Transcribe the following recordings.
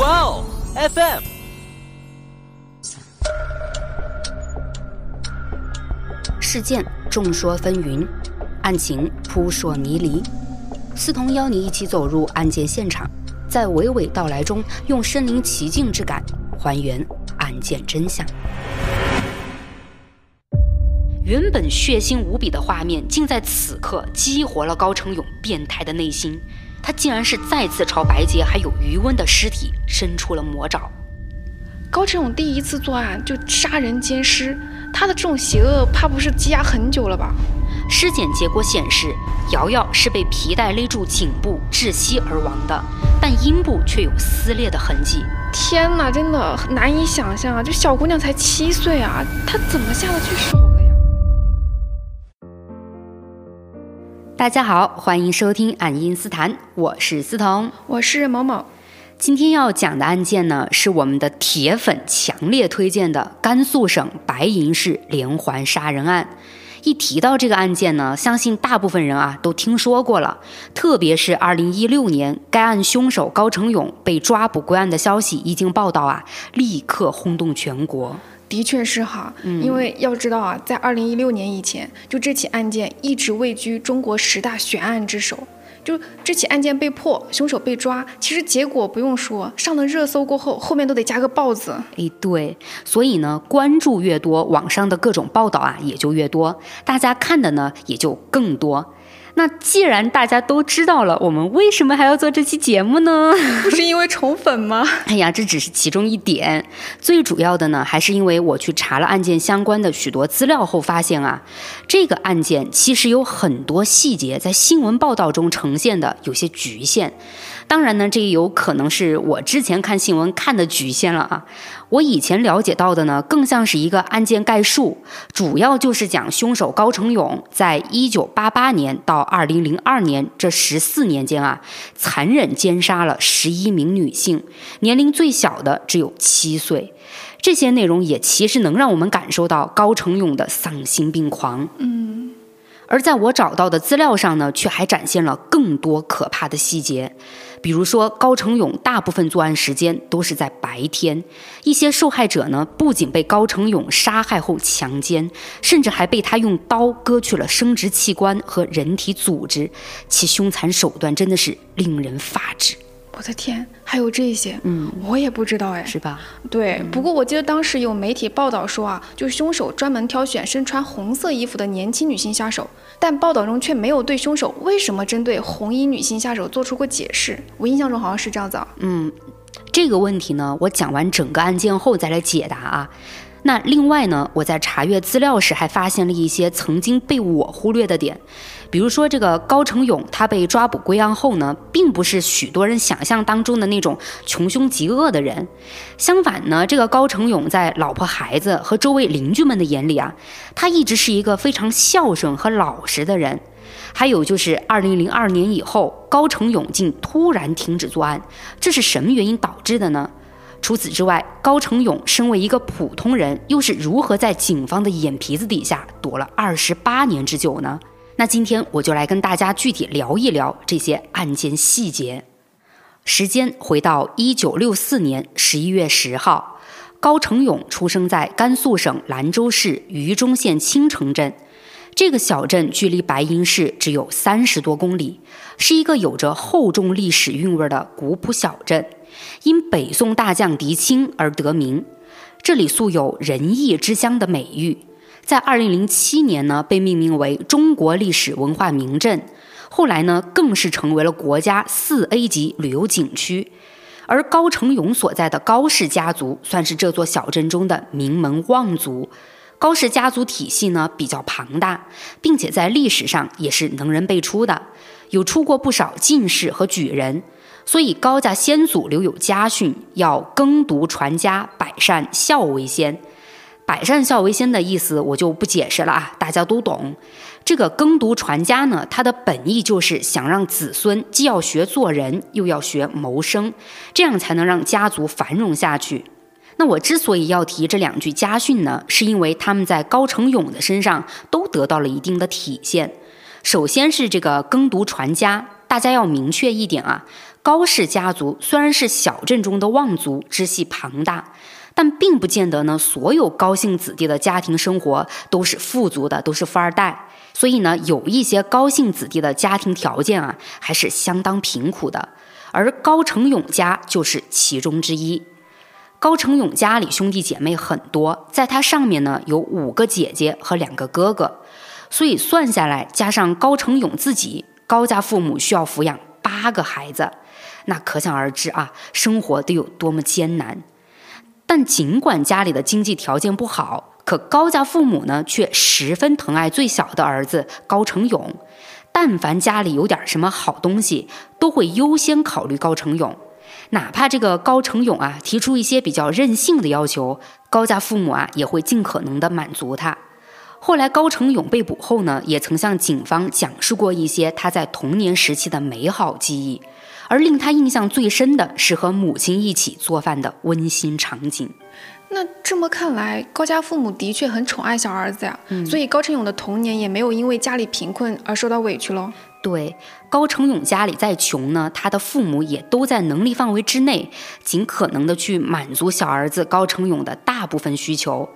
哇哦，FM。事件众说纷纭，案情扑朔迷离。思彤邀你一起走入案件现场，在娓娓道来中，用身临其境之感还原案件真相。原本血腥无比的画面，竟在此刻激活了高成勇变态的内心。他竟然是再次朝白洁还有余温的尸体伸出了魔爪。高成勇第一次作案就杀人奸尸，他的这种邪恶怕不是积压很久了吧？尸检结果显示，瑶瑶是被皮带勒住颈部窒息而亡的，但阴部却有撕裂的痕迹。天哪，真的难以想象啊！这小姑娘才七岁啊，她怎么下得去手？大家好，欢迎收听《爱因斯坦》，我是思彤，我是某某。今天要讲的案件呢，是我们的铁粉强烈推荐的甘肃省白银市连环杀人案。一提到这个案件呢，相信大部分人啊都听说过了。特别是2016年，该案凶手高成勇被抓捕归案的消息一经报道啊，立刻轰动全国。的确是哈，因为要知道啊，在二零一六年以前，就这起案件一直位居中国十大悬案之首。就这起案件被破，凶手被抓，其实结果不用说，上了热搜过后，后面都得加个“报”字。哎，对，所以呢，关注越多，网上的各种报道啊也就越多，大家看的呢也就更多。那既然大家都知道了，我们为什么还要做这期节目呢？不是因为宠粉吗？哎呀，这只是其中一点，最主要的呢，还是因为我去查了案件相关的许多资料后发现啊，这个案件其实有很多细节在新闻报道中呈现的有些局限。当然呢，这也有可能是我之前看新闻看的局限了啊。我以前了解到的呢，更像是一个案件概述，主要就是讲凶手高成勇在一九八八年到二零零二年这十四年间啊，残忍奸杀了十一名女性，年龄最小的只有七岁。这些内容也其实能让我们感受到高成勇的丧心病狂。嗯。而在我找到的资料上呢，却还展现了更多可怕的细节，比如说高成勇大部分作案时间都是在白天，一些受害者呢不仅被高成勇杀害后强奸，甚至还被他用刀割去了生殖器官和人体组织，其凶残手段真的是令人发指。我的天，还有这些，嗯，我也不知道哎，是吧？对，不过我记得当时有媒体报道说啊，就凶手专门挑选身穿红色衣服的年轻女性下手，但报道中却没有对凶手为什么针对红衣女性下手做出过解释。我印象中好像是这样子啊。嗯，这个问题呢，我讲完整个案件后再来解答啊。那另外呢，我在查阅资料时还发现了一些曾经被我忽略的点，比如说这个高成勇，他被抓捕归案后呢，并不是许多人想象当中的那种穷凶极恶的人，相反呢，这个高成勇在老婆孩子和周围邻居们的眼里啊，他一直是一个非常孝顺和老实的人。还有就是二零零二年以后，高成勇竟突然停止作案，这是什么原因导致的呢？除此之外，高成勇身为一个普通人，又是如何在警方的眼皮子底下躲了二十八年之久呢？那今天我就来跟大家具体聊一聊这些案件细节。时间回到一九六四年十一月十号，高成勇出生在甘肃省兰州市榆中县青城镇。这个小镇距离白银市只有三十多公里，是一个有着厚重历史韵味的古朴小镇。因北宋大将狄青而得名，这里素有“仁义之乡”的美誉。在2007年呢，被命名为中国历史文化名镇。后来呢，更是成为了国家四 A 级旅游景区。而高成勇所在的高氏家族，算是这座小镇中的名门望族。高氏家族体系呢比较庞大，并且在历史上也是能人辈出的，有出过不少进士和举人。所以高家先祖留有家训，要耕读传家，百善孝为先。百善孝为先的意思我就不解释了啊，大家都懂。这个耕读传家呢，它的本意就是想让子孙既要学做人，又要学谋生，这样才能让家族繁荣下去。那我之所以要提这两句家训呢，是因为他们在高成勇的身上都得到了一定的体现。首先是这个耕读传家，大家要明确一点啊。高氏家族虽然是小镇中的望族，支系庞大，但并不见得呢，所有高姓子弟的家庭生活都是富足的，都是富二代。所以呢，有一些高姓子弟的家庭条件啊，还是相当贫苦的。而高成勇家就是其中之一。高成勇家里兄弟姐妹很多，在他上面呢有五个姐姐和两个哥哥，所以算下来，加上高成勇自己，高家父母需要抚养八个孩子，那可想而知啊，生活得有多么艰难。但尽管家里的经济条件不好，可高家父母呢却十分疼爱最小的儿子高成勇，但凡家里有点什么好东西，都会优先考虑高成勇。哪怕这个高成勇啊提出一些比较任性的要求，高家父母啊也会尽可能的满足他。后来高成勇被捕后呢，也曾向警方讲述过一些他在童年时期的美好记忆，而令他印象最深的是和母亲一起做饭的温馨场景。那这么看来，高家父母的确很宠爱小儿子呀，所以高成勇的童年也没有因为家里贫困而受到委屈喽。对高成勇家里再穷呢，他的父母也都在能力范围之内，尽可能的去满足小儿子高成勇的大部分需求。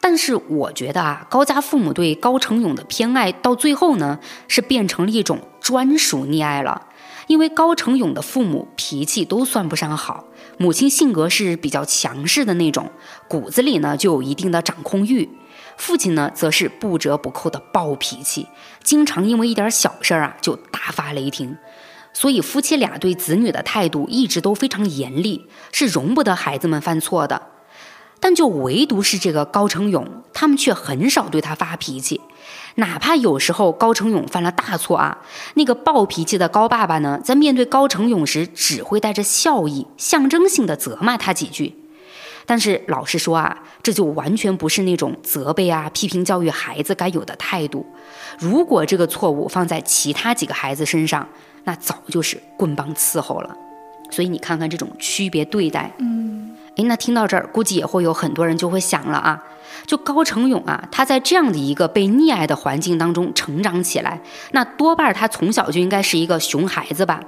但是我觉得啊，高家父母对高成勇的偏爱到最后呢，是变成了一种专属溺爱了。因为高成勇的父母脾气都算不上好，母亲性格是比较强势的那种，骨子里呢就有一定的掌控欲。父亲呢，则是不折不扣的暴脾气，经常因为一点小事儿啊就大发雷霆，所以夫妻俩对子女的态度一直都非常严厉，是容不得孩子们犯错的。但就唯独是这个高成勇，他们却很少对他发脾气，哪怕有时候高成勇犯了大错啊，那个暴脾气的高爸爸呢，在面对高成勇时，只会带着笑意，象征性的责骂他几句。但是老实说啊，这就完全不是那种责备啊、批评教育孩子该有的态度。如果这个错误放在其他几个孩子身上，那早就是棍棒伺候了。所以你看看这种区别对待，嗯，哎，那听到这儿，估计也会有很多人就会想了啊，就高成勇啊，他在这样的一个被溺爱的环境当中成长起来，那多半他从小就应该是一个熊孩子吧？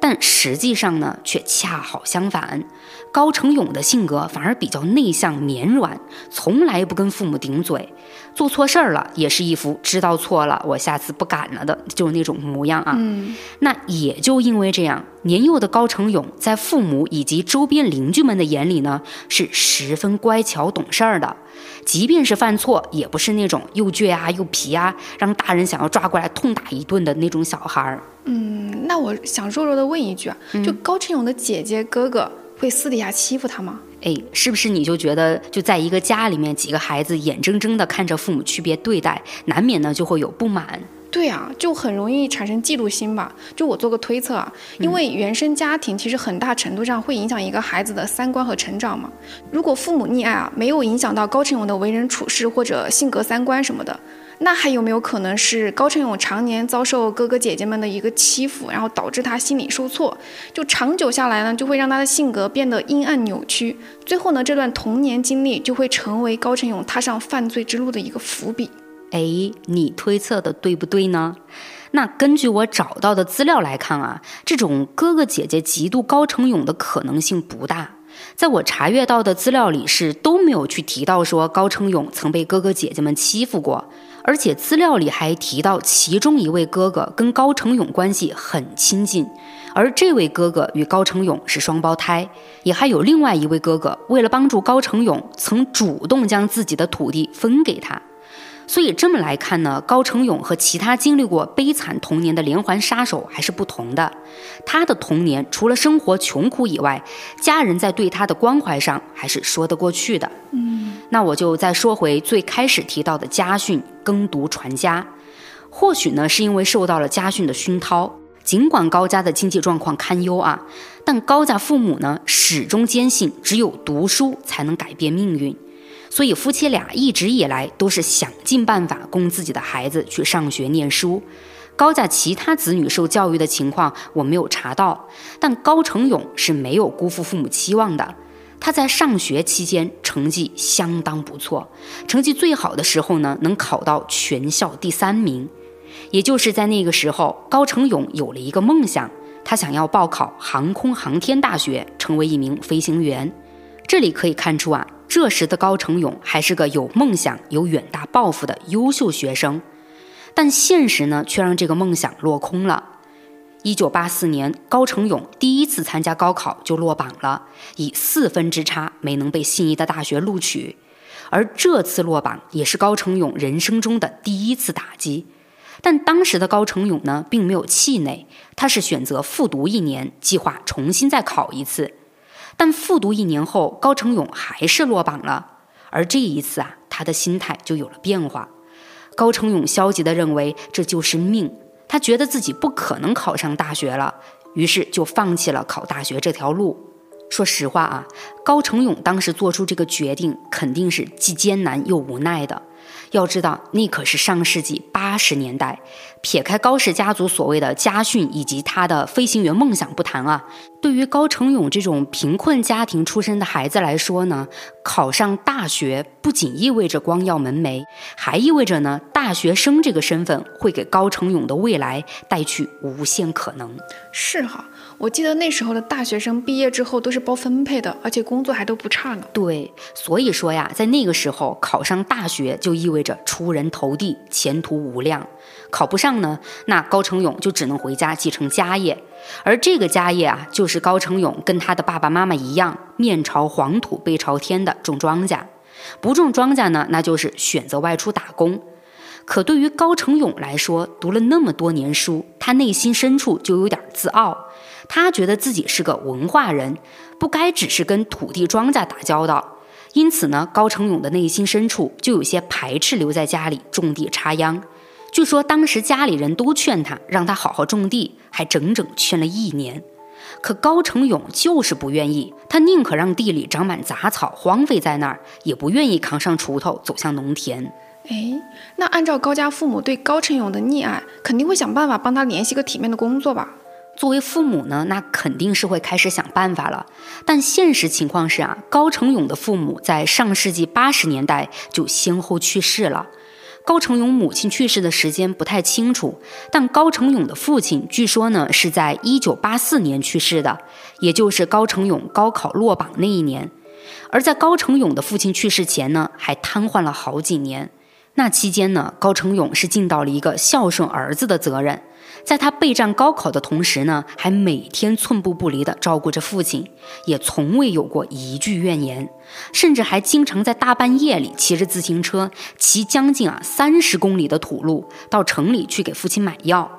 但实际上呢，却恰好相反。高成勇的性格反而比较内向绵软，从来不跟父母顶嘴，做错事儿了也是一副知道错了，我下次不敢了的，就是那种模样啊。嗯，那也就因为这样，年幼的高成勇在父母以及周边邻居们的眼里呢，是十分乖巧懂事儿的。即便是犯错，也不是那种又倔啊又皮啊，让大人想要抓过来痛打一顿的那种小孩儿。嗯，那我想弱弱的问一句啊，就高成勇的姐姐哥哥会私底下欺负他吗？哎，是不是你就觉得就在一个家里面，几个孩子眼睁睁的看着父母区别对待，难免呢就会有不满？对啊，就很容易产生嫉妒心吧。就我做个推测啊，因为原生家庭其实很大程度上会影响一个孩子的三观和成长嘛。如果父母溺爱啊，没有影响到高成勇的为人处事或者性格三观什么的，那还有没有可能是高成勇常年遭受哥哥姐姐们的一个欺负，然后导致他心理受挫，就长久下来呢，就会让他的性格变得阴暗扭曲，最后呢，这段童年经历就会成为高成勇踏上犯罪之路的一个伏笔。哎，你推测的对不对呢？那根据我找到的资料来看啊，这种哥哥姐姐嫉妒高成勇的可能性不大。在我查阅到的资料里是都没有去提到说高成勇曾被哥哥姐姐们欺负过，而且资料里还提到其中一位哥哥跟高成勇关系很亲近，而这位哥哥与高成勇是双胞胎，也还有另外一位哥哥为了帮助高成勇，曾主动将自己的土地分给他。所以这么来看呢，高成勇和其他经历过悲惨童年的连环杀手还是不同的。他的童年除了生活穷苦以外，家人在对他的关怀上还是说得过去的。嗯，那我就再说回最开始提到的家训耕读传家。或许呢，是因为受到了家训的熏陶，尽管高家的经济状况堪忧啊，但高家父母呢始终坚信只有读书才能改变命运。所以夫妻俩一直以来都是想尽办法供自己的孩子去上学念书。高家其他子女受教育的情况我没有查到，但高成勇是没有辜负父母期望的。他在上学期间成绩相当不错，成绩最好的时候呢，能考到全校第三名。也就是在那个时候，高成勇有了一个梦想，他想要报考航空航天大学，成为一名飞行员。这里可以看出啊，这时的高成勇还是个有梦想、有远大抱负的优秀学生。但现实呢，却让这个梦想落空了。一九八四年，高成勇第一次参加高考就落榜了，以四分之差没能被心仪的大学录取。而这次落榜也是高成勇人生中的第一次打击。但当时的高成勇呢，并没有气馁，他是选择复读一年，计划重新再考一次。但复读一年后，高成勇还是落榜了。而这一次啊，他的心态就有了变化。高成勇消极地认为这就是命，他觉得自己不可能考上大学了，于是就放弃了考大学这条路。说实话啊，高成勇当时做出这个决定，肯定是既艰难又无奈的。要知道，那可是上世纪八十年代。撇开高氏家族所谓的家训以及他的飞行员梦想不谈啊，对于高成勇这种贫困家庭出身的孩子来说呢，考上大学不仅意味着光耀门楣，还意味着呢，大学生这个身份会给高成勇的未来带去无限可能。是哈。我记得那时候的大学生毕业之后都是包分配的，而且工作还都不差呢。对，所以说呀，在那个时候考上大学就意味着出人头地，前途无量。考不上呢，那高成勇就只能回家继承家业，而这个家业啊，就是高成勇跟他的爸爸妈妈一样，面朝黄土背朝天的种庄稼。不种庄稼呢，那就是选择外出打工。可对于高成勇来说，读了那么多年书，他内心深处就有点自傲。他觉得自己是个文化人，不该只是跟土地庄稼打交道。因此呢，高成勇的内心深处就有些排斥留在家里种地插秧。据说当时家里人都劝他，让他好好种地，还整整劝了一年。可高成勇就是不愿意，他宁可让地里长满杂草，荒废在那儿，也不愿意扛上锄头走向农田。哎，那按照高家父母对高成勇的溺爱，肯定会想办法帮他联系个体面的工作吧？作为父母呢，那肯定是会开始想办法了。但现实情况是啊，高成勇的父母在上世纪八十年代就先后去世了。高成勇母亲去世的时间不太清楚，但高成勇的父亲据说呢是在一九八四年去世的，也就是高成勇高考落榜那一年。而在高成勇的父亲去世前呢，还瘫痪了好几年。那期间呢，高成勇是尽到了一个孝顺儿子的责任。在他备战高考的同时呢，还每天寸步不离地照顾着父亲，也从未有过一句怨言，甚至还经常在大半夜里骑着自行车，骑将近啊三十公里的土路到城里去给父亲买药。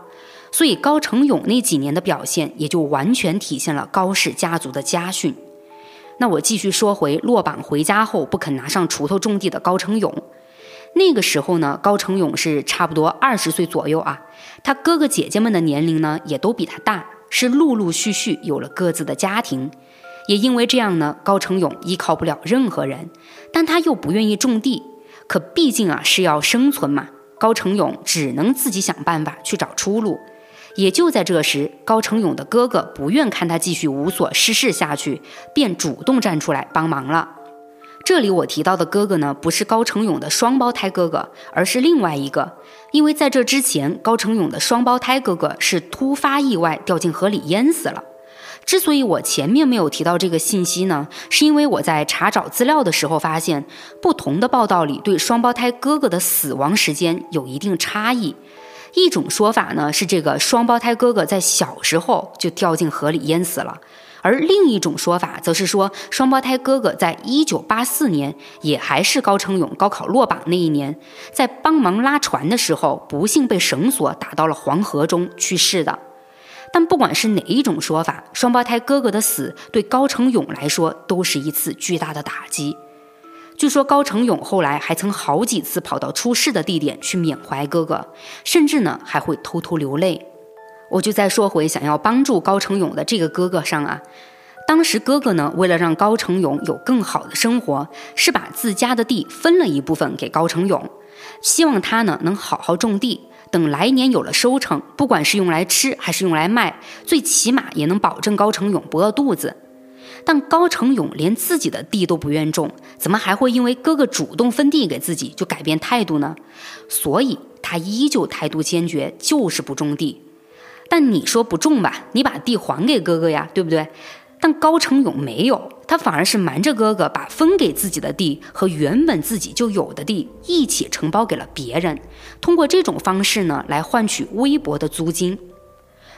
所以高成勇那几年的表现，也就完全体现了高氏家族的家训。那我继续说回落榜回家后不肯拿上锄头种地的高成勇。那个时候呢，高成勇是差不多二十岁左右啊。他哥哥姐姐们的年龄呢，也都比他大，是陆陆续续有了各自的家庭。也因为这样呢，高成勇依靠不了任何人，但他又不愿意种地。可毕竟啊是要生存嘛，高成勇只能自己想办法去找出路。也就在这时，高成勇的哥哥不愿看他继续无所事事下去，便主动站出来帮忙了。这里我提到的哥哥呢，不是高成勇的双胞胎哥哥，而是另外一个。因为在这之前，高成勇的双胞胎哥哥是突发意外掉进河里淹死了。之所以我前面没有提到这个信息呢，是因为我在查找资料的时候发现，不同的报道里对双胞胎哥哥的死亡时间有一定差异。一种说法呢是这个双胞胎哥哥在小时候就掉进河里淹死了。而另一种说法则是说，双胞胎哥哥在一九八四年，也还是高成勇高考落榜那一年，在帮忙拉船的时候，不幸被绳索打到了黄河中去世的。但不管是哪一种说法，双胞胎哥哥的死对高成勇来说都是一次巨大的打击。据说高成勇后来还曾好几次跑到出事的地点去缅怀哥哥，甚至呢还会偷偷流泪。我就再说回想要帮助高成勇的这个哥哥上啊，当时哥哥呢，为了让高成勇有更好的生活，是把自家的地分了一部分给高成勇，希望他呢能好好种地，等来年有了收成，不管是用来吃还是用来卖，最起码也能保证高成勇不饿肚子。但高成勇连自己的地都不愿种，怎么还会因为哥哥主动分地给自己就改变态度呢？所以他依旧态度坚决，就是不种地。但你说不种吧，你把地还给哥哥呀，对不对？但高成勇没有，他反而是瞒着哥哥，把分给自己的地和原本自己就有的地一起承包给了别人，通过这种方式呢，来换取微薄的租金。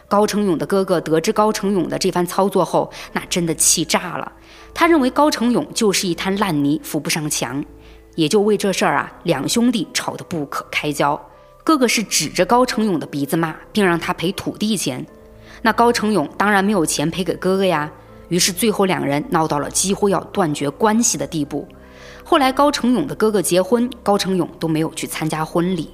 高成勇的哥哥得知高成勇的这番操作后，那真的气炸了。他认为高成勇就是一滩烂泥，扶不上墙，也就为这事儿啊，两兄弟吵得不可开交。哥哥是指着高成勇的鼻子骂，并让他赔土地钱。那高成勇当然没有钱赔给哥哥呀。于是最后两人闹到了几乎要断绝关系的地步。后来高成勇的哥哥结婚，高成勇都没有去参加婚礼。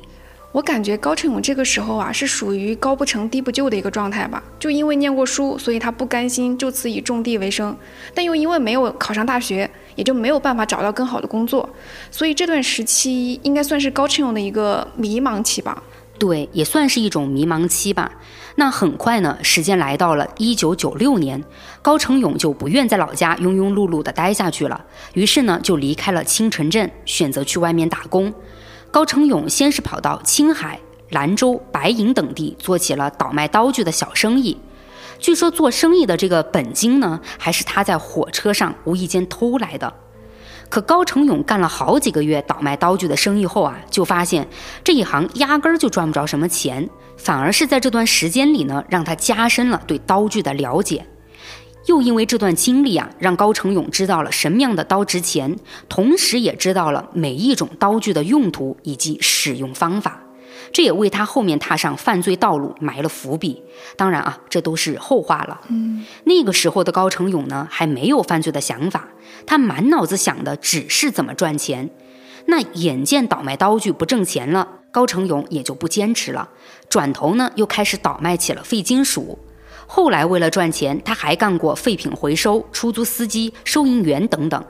我感觉高成勇这个时候啊，是属于高不成低不就的一个状态吧。就因为念过书，所以他不甘心就此以种地为生，但又因为没有考上大学，也就没有办法找到更好的工作。所以这段时期应该算是高成勇的一个迷茫期吧。对，也算是一种迷茫期吧。那很快呢，时间来到了一九九六年，高成勇就不愿在老家庸庸碌碌的待下去了，于是呢，就离开了青城镇，选择去外面打工。高成勇先是跑到青海、兰州、白银等地做起了倒卖刀具的小生意。据说做生意的这个本金呢，还是他在火车上无意间偷来的。可高成勇干了好几个月倒卖刀具的生意后啊，就发现这一行压根儿就赚不着什么钱。反而是在这段时间里呢，让他加深了对刀具的了解。又因为这段经历啊，让高成勇知道了什么样的刀值钱，同时也知道了每一种刀具的用途以及使用方法。这也为他后面踏上犯罪道路埋了伏笔。当然啊，这都是后话了。嗯，那个时候的高成勇呢，还没有犯罪的想法，他满脑子想的只是怎么赚钱。那眼见倒卖刀具不挣钱了。高成勇也就不坚持了，转头呢又开始倒卖起了废金属。后来为了赚钱，他还干过废品回收、出租司机、收银员等等，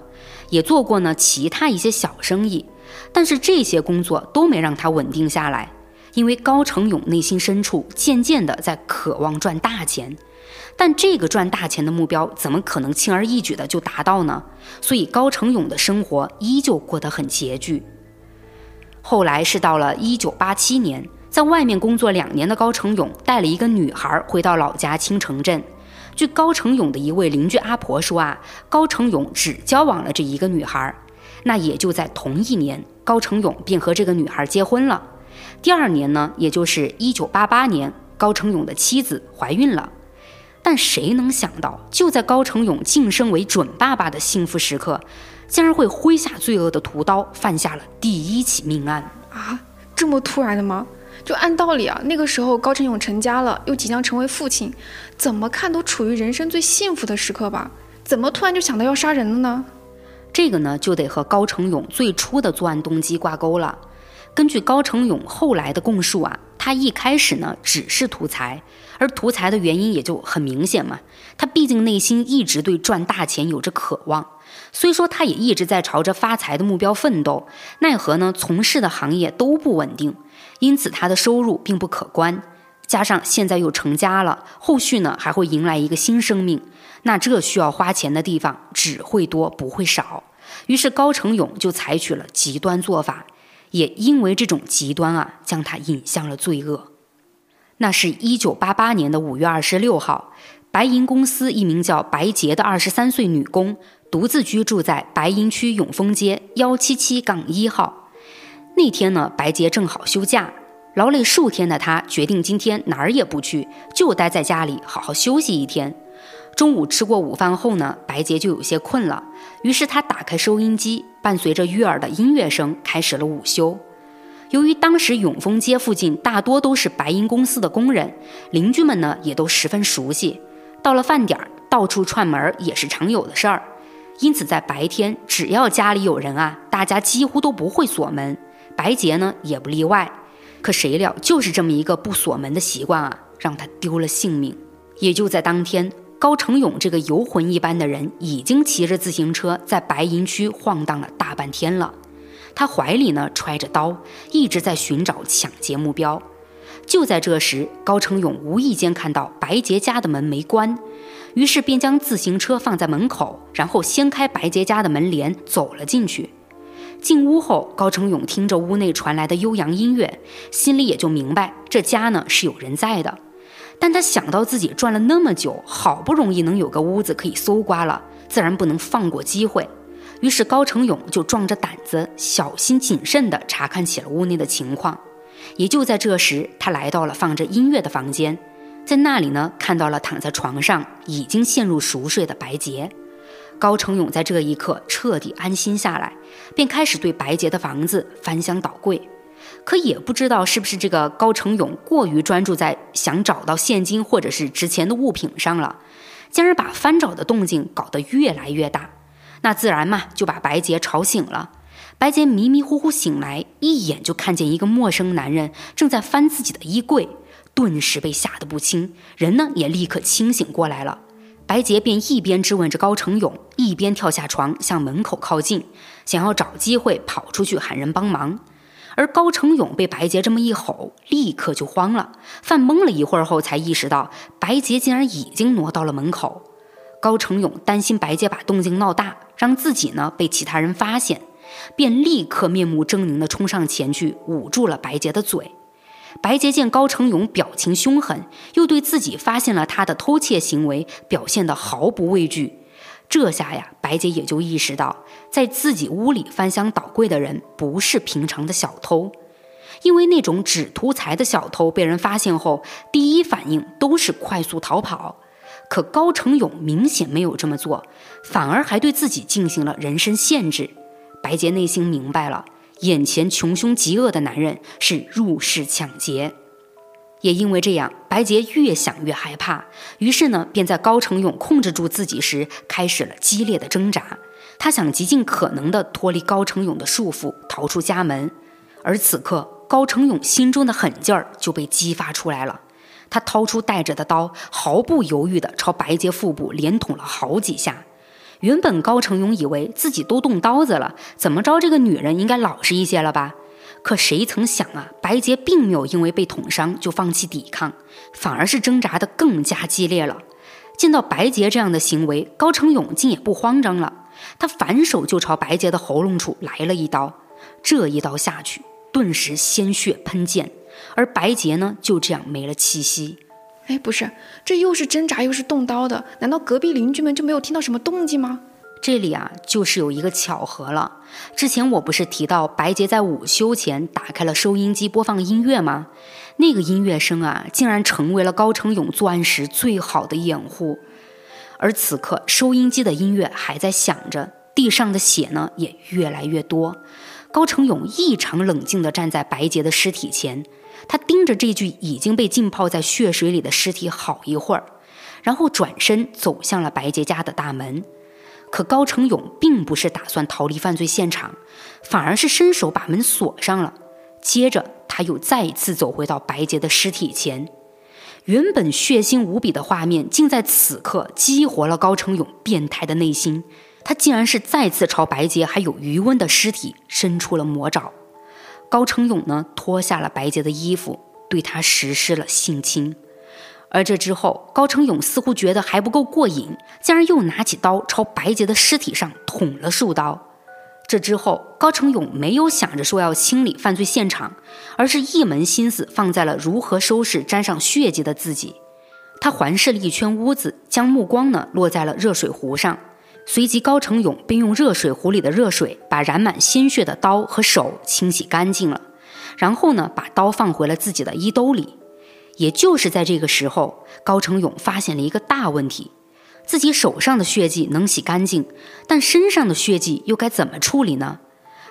也做过呢其他一些小生意。但是这些工作都没让他稳定下来，因为高成勇内心深处渐渐的在渴望赚大钱，但这个赚大钱的目标怎么可能轻而易举的就达到呢？所以高成勇的生活依旧过得很拮据。后来是到了一九八七年，在外面工作两年的高成勇带了一个女孩回到老家青城镇。据高成勇的一位邻居阿婆说啊，高成勇只交往了这一个女孩。那也就在同一年，高成勇便和这个女孩结婚了。第二年呢，也就是一九八八年，高成勇的妻子怀孕了。但谁能想到，就在高成勇晋升为准爸爸的幸福时刻。竟然会挥下罪恶的屠刀，犯下了第一起命案啊！这么突然的吗？就按道理啊，那个时候高成勇成家了，又即将成为父亲，怎么看都处于人生最幸福的时刻吧？怎么突然就想到要杀人了呢？这个呢，就得和高成勇最初的作案动机挂钩了。根据高成勇后来的供述啊，他一开始呢只是图财，而图财的原因也就很明显嘛，他毕竟内心一直对赚大钱有着渴望。虽说他也一直在朝着发财的目标奋斗，奈何呢？从事的行业都不稳定，因此他的收入并不可观。加上现在又成家了，后续呢还会迎来一个新生命，那这需要花钱的地方只会多不会少。于是高成勇就采取了极端做法，也因为这种极端啊，将他引向了罪恶。那是一九八八年的五月二十六号，白银公司一名叫白洁的二十三岁女工。独自居住在白银区永丰街幺七七杠一号。那天呢，白洁正好休假，劳累数天的她决定今天哪儿也不去，就待在家里好好休息一天。中午吃过午饭后呢，白洁就有些困了，于是她打开收音机，伴随着悦耳的音乐声，开始了午休。由于当时永丰街附近大多都是白银公司的工人，邻居们呢也都十分熟悉，到了饭点儿，到处串门也是常有的事儿。因此，在白天，只要家里有人啊，大家几乎都不会锁门，白洁呢也不例外。可谁料，就是这么一个不锁门的习惯啊，让他丢了性命。也就在当天，高成勇这个游魂一般的人，已经骑着自行车在白银区晃荡了大半天了。他怀里呢揣着刀，一直在寻找抢劫目标。就在这时，高成勇无意间看到白洁家的门没关。于是便将自行车放在门口，然后掀开白洁家的门帘走了进去。进屋后，高成勇听着屋内传来的悠扬音乐，心里也就明白这家呢是有人在的。但他想到自己转了那么久，好不容易能有个屋子可以搜刮了，自然不能放过机会。于是高成勇就壮着胆子，小心谨慎地查看起了屋内的情况。也就在这时，他来到了放着音乐的房间，在那里呢，看到了躺在床上已经陷入熟睡的白洁。高成勇在这一刻彻底安心下来，便开始对白洁的房子翻箱倒柜。可也不知道是不是这个高成勇过于专注在想找到现金或者是值钱的物品上了，竟然把翻找的动静搞得越来越大。那自然嘛，就把白洁吵醒了。白洁迷迷糊糊醒来，一眼就看见一个陌生男人正在翻自己的衣柜，顿时被吓得不轻，人呢也立刻清醒过来了。白洁便一边质问着高成勇，一边跳下床向门口靠近，想要找机会跑出去喊人帮忙。而高成勇被白洁这么一吼，立刻就慌了，犯懵了一会儿后才意识到白洁竟然已经挪到了门口。高成勇担心白洁把动静闹大，让自己呢被其他人发现，便立刻面目狰狞地冲上前去捂住了白洁的嘴。白洁见高成勇表情凶狠，又对自己发现了他的偷窃行为表现得毫不畏惧，这下呀，白洁也就意识到，在自己屋里翻箱倒柜的人不是平常的小偷，因为那种只图财的小偷被人发现后，第一反应都是快速逃跑，可高成勇明显没有这么做，反而还对自己进行了人身限制。白洁内心明白了。眼前穷凶极恶的男人是入室抢劫，也因为这样，白洁越想越害怕，于是呢，便在高成勇控制住自己时，开始了激烈的挣扎。他想极尽可能的脱离高成勇的束缚，逃出家门。而此刻，高成勇心中的狠劲儿就被激发出来了。他掏出带着的刀，毫不犹豫地朝白洁腹部连捅了好几下。原本高成勇以为自己都动刀子了，怎么着这个女人应该老实一些了吧？可谁曾想啊，白洁并没有因为被捅伤就放弃抵抗，反而是挣扎得更加激烈了。见到白洁这样的行为，高成勇竟也不慌张了，他反手就朝白洁的喉咙处来了一刀。这一刀下去，顿时鲜血喷溅，而白洁呢，就这样没了气息。哎，不是，这又是挣扎又是动刀的，难道隔壁邻居们就没有听到什么动静吗？这里啊，就是有一个巧合了。之前我不是提到白洁在午休前打开了收音机播放音乐吗？那个音乐声啊，竟然成为了高成勇作案时最好的掩护。而此刻，收音机的音乐还在响着，地上的血呢也越来越多。高成勇异常冷静地站在白洁的尸体前。他盯着这具已经被浸泡在血水里的尸体好一会儿，然后转身走向了白洁家的大门。可高成勇并不是打算逃离犯罪现场，反而是伸手把门锁上了。接着，他又再一次走回到白洁的尸体前。原本血腥无比的画面，竟在此刻激活了高成勇变态的内心。他竟然是再次朝白洁还有余温的尸体伸出了魔爪。高成勇呢，脱下了白洁的衣服，对她实施了性侵。而这之后，高成勇似乎觉得还不够过瘾，竟然又拿起刀朝白洁的尸体上捅了数刀。这之后，高成勇没有想着说要清理犯罪现场，而是一门心思放在了如何收拾沾上血迹的自己。他环视了一圈屋子，将目光呢落在了热水壶上。随即，高成勇便用热水壶里的热水把染满鲜血的刀和手清洗干净了，然后呢，把刀放回了自己的衣兜里。也就是在这个时候，高成勇发现了一个大问题：自己手上的血迹能洗干净，但身上的血迹又该怎么处理呢？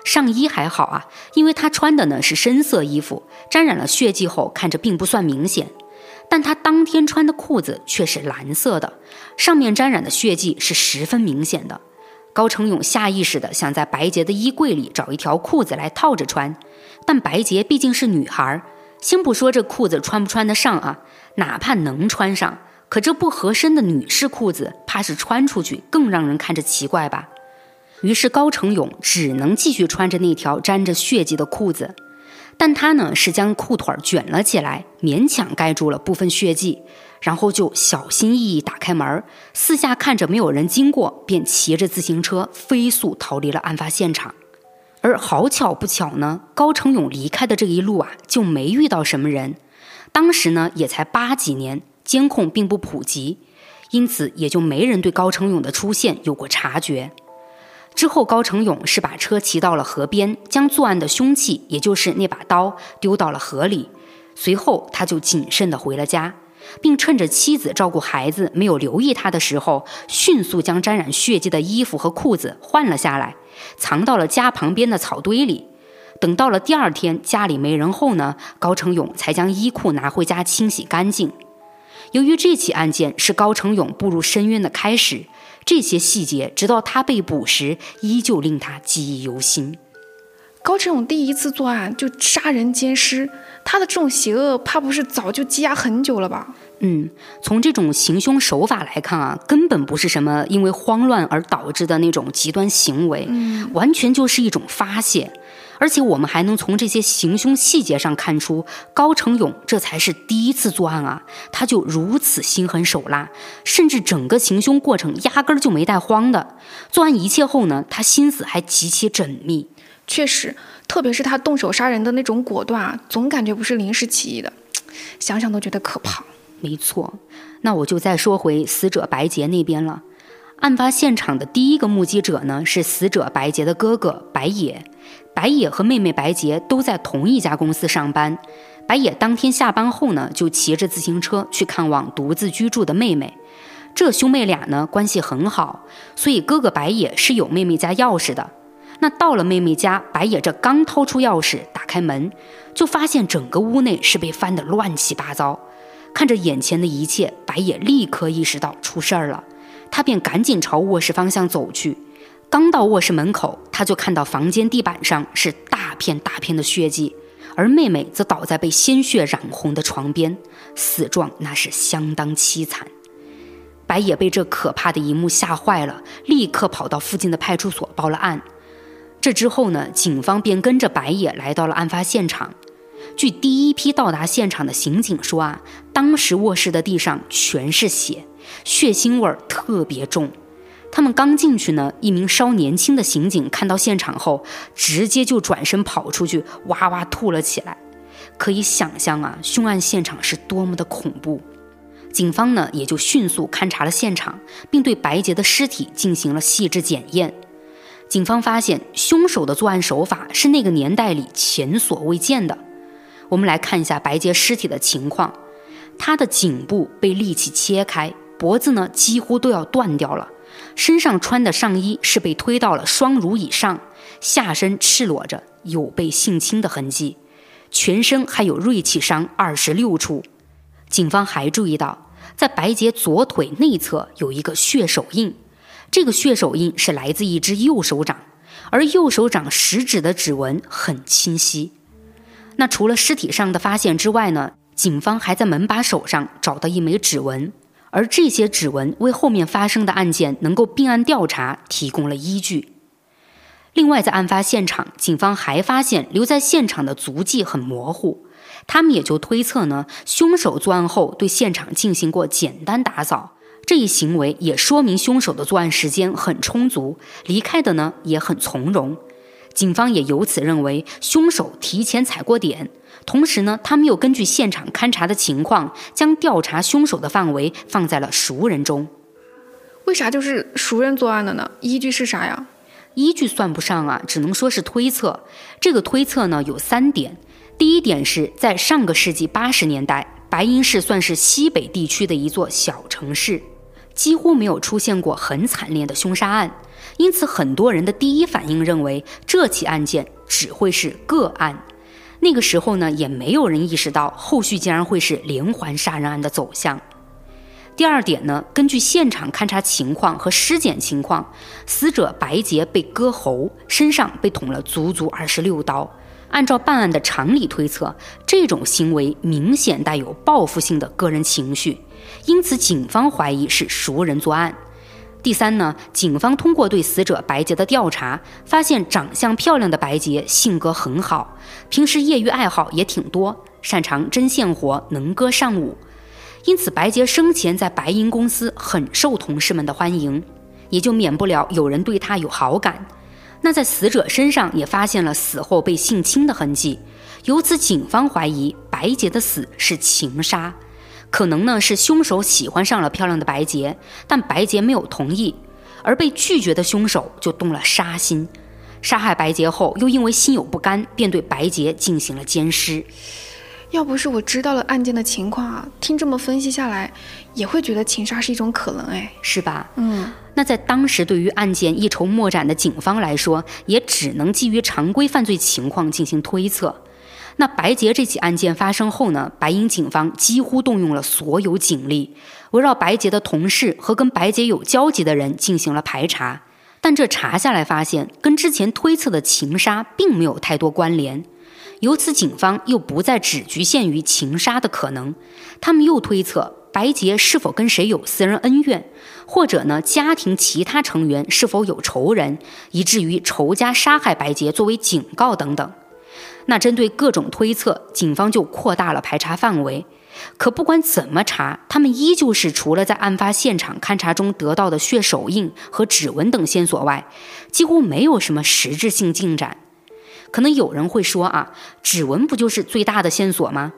上衣还好啊，因为他穿的呢是深色衣服，沾染了血迹后看着并不算明显。但他当天穿的裤子却是蓝色的，上面沾染的血迹是十分明显的。高成勇下意识地想在白洁的衣柜里找一条裤子来套着穿，但白洁毕竟是女孩，先不说这裤子穿不穿得上啊，哪怕能穿上，可这不合身的女士裤子，怕是穿出去更让人看着奇怪吧。于是高成勇只能继续穿着那条沾着血迹的裤子。但他呢是将裤腿卷了起来，勉强盖住了部分血迹，然后就小心翼翼打开门，四下看着没有人经过，便骑着自行车飞速逃离了案发现场。而好巧不巧呢，高成勇离开的这一路啊，就没遇到什么人。当时呢也才八几年，监控并不普及，因此也就没人对高成勇的出现有过察觉。之后，高成勇是把车骑到了河边，将作案的凶器，也就是那把刀，丢到了河里。随后，他就谨慎地回了家，并趁着妻子照顾孩子没有留意他的时候，迅速将沾染血迹的衣服和裤子换了下来，藏到了家旁边的草堆里。等到了第二天，家里没人后呢，高成勇才将衣裤拿回家清洗干净。由于这起案件是高成勇步入深渊的开始。这些细节，直到他被捕时，依旧令他记忆犹新。高成勇第一次作案就杀人奸尸，他的这种邪恶，怕不是早就积压很久了吧？嗯，从这种行凶手法来看啊，根本不是什么因为慌乱而导致的那种极端行为，完全就是一种发泄。而且我们还能从这些行凶细节上看出，高成勇这才是第一次作案啊，他就如此心狠手辣，甚至整个行凶过程压根儿就没带慌的。做完一切后呢，他心思还极其缜密。确实，特别是他动手杀人的那种果断啊，总感觉不是临时起意的，想想都觉得可怕。没错，那我就再说回死者白洁那边了。案发现场的第一个目击者呢，是死者白洁的哥哥白野。白野和妹妹白洁都在同一家公司上班。白野当天下班后呢，就骑着自行车去看望独自居住的妹妹。这兄妹俩呢关系很好，所以哥哥白野是有妹妹家钥匙的。那到了妹妹家，白野这刚掏出钥匙打开门，就发现整个屋内是被翻得乱七八糟。看着眼前的一切，白野立刻意识到出事儿了，他便赶紧朝卧室方向走去。刚到卧室门口，他就看到房间地板上是大片大片的血迹，而妹妹则倒在被鲜血染红的床边，死状那是相当凄惨。白野被这可怕的一幕吓坏了，立刻跑到附近的派出所报了案。这之后呢，警方便跟着白野来到了案发现场。据第一批到达现场的刑警说啊，当时卧室的地上全是血，血腥味儿特别重。他们刚进去呢，一名稍年轻的刑警看到现场后，直接就转身跑出去，哇哇吐了起来。可以想象啊，凶案现场是多么的恐怖。警方呢，也就迅速勘察了现场，并对白洁的尸体进行了细致检验。警方发现，凶手的作案手法是那个年代里前所未见的。我们来看一下白洁尸体的情况，她的颈部被利器切开，脖子呢几乎都要断掉了。身上穿的上衣是被推到了双乳以上，下身赤裸着，有被性侵的痕迹，全身还有锐器伤二十六处。警方还注意到，在白洁左腿内侧有一个血手印，这个血手印是来自一只右手掌，而右手掌食指的指纹很清晰。那除了尸体上的发现之外呢？警方还在门把手上找到一枚指纹。而这些指纹为后面发生的案件能够并案调查提供了依据。另外，在案发现场，警方还发现留在现场的足迹很模糊，他们也就推测呢，凶手作案后对现场进行过简单打扫，这一行为也说明凶手的作案时间很充足，离开的呢也很从容。警方也由此认为凶手提前踩过点。同时呢，他们又根据现场勘查的情况，将调查凶手的范围放在了熟人中。为啥就是熟人作案的呢？依据是啥呀？依据算不上啊，只能说是推测。这个推测呢有三点。第一点是在上个世纪八十年代，白银市算是西北地区的一座小城市，几乎没有出现过很惨烈的凶杀案，因此很多人的第一反应认为这起案件只会是个案。那个时候呢，也没有人意识到后续竟然会是连环杀人案的走向。第二点呢，根据现场勘查情况和尸检情况，死者白洁被割喉，身上被捅了足足二十六刀。按照办案的常理推测，这种行为明显带有报复性的个人情绪，因此警方怀疑是熟人作案。第三呢，警方通过对死者白洁的调查，发现长相漂亮的白洁性格很好，平时业余爱好也挺多，擅长针线活，能歌善舞，因此白洁生前在白银公司很受同事们的欢迎，也就免不了有人对她有好感。那在死者身上也发现了死后被性侵的痕迹，由此警方怀疑白洁的死是情杀。可能呢是凶手喜欢上了漂亮的白洁，但白洁没有同意，而被拒绝的凶手就动了杀心，杀害白洁后又因为心有不甘，便对白洁进行了奸尸。要不是我知道了案件的情况啊，听这么分析下来，也会觉得情杀是一种可能，哎，是吧？嗯，那在当时对于案件一筹莫展的警方来说，也只能基于常规犯罪情况进行推测。那白洁这起案件发生后呢，白银警方几乎动用了所有警力，围绕白洁的同事和跟白洁有交集的人进行了排查，但这查下来发现，跟之前推测的情杀并没有太多关联。由此，警方又不再只局限于情杀的可能，他们又推测白洁是否跟谁有私人恩怨，或者呢家庭其他成员是否有仇人，以至于仇家杀害白洁作为警告等等。那针对各种推测，警方就扩大了排查范围。可不管怎么查，他们依旧是除了在案发现场勘查中得到的血手印和指纹等线索外，几乎没有什么实质性进展。可能有人会说啊，指纹不就是最大的线索吗？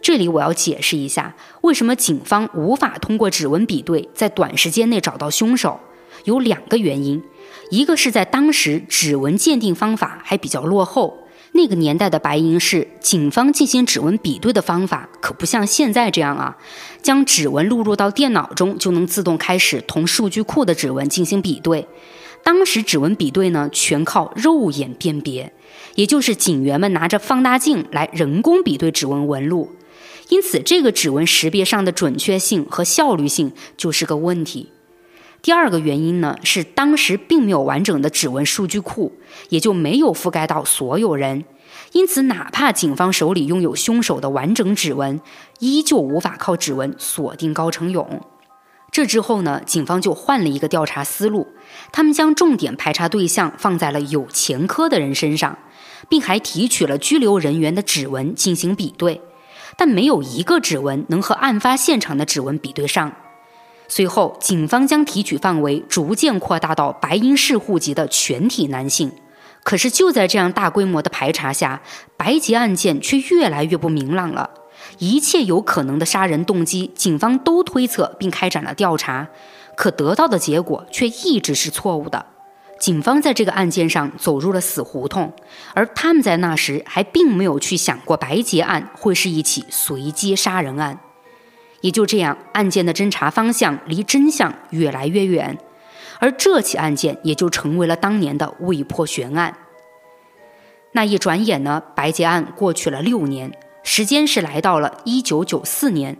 这里我要解释一下，为什么警方无法通过指纹比对在短时间内找到凶手？有两个原因，一个是在当时指纹鉴定方法还比较落后，那个年代的白银市，警方进行指纹比对的方法可不像现在这样啊，将指纹录入到电脑中就能自动开始同数据库的指纹进行比对。当时指纹比对呢，全靠肉眼辨别。也就是警员们拿着放大镜来人工比对指纹纹路，因此这个指纹识别上的准确性和效率性就是个问题。第二个原因呢，是当时并没有完整的指纹数据库，也就没有覆盖到所有人，因此哪怕警方手里拥有凶手的完整指纹，依旧无法靠指纹锁定高成勇。这之后呢，警方就换了一个调查思路，他们将重点排查对象放在了有前科的人身上。并还提取了拘留人员的指纹进行比对，但没有一个指纹能和案发现场的指纹比对上。随后，警方将提取范围逐渐扩大到白银市户籍的全体男性。可是，就在这样大规模的排查下，白洁案件却越来越不明朗了。一切有可能的杀人动机，警方都推测并开展了调查，可得到的结果却一直是错误的。警方在这个案件上走入了死胡同，而他们在那时还并没有去想过白洁案会是一起随机杀人案。也就这样，案件的侦查方向离真相越来越远，而这起案件也就成为了当年的未破悬案。那一转眼呢，白洁案过去了六年，时间是来到了一九九四年。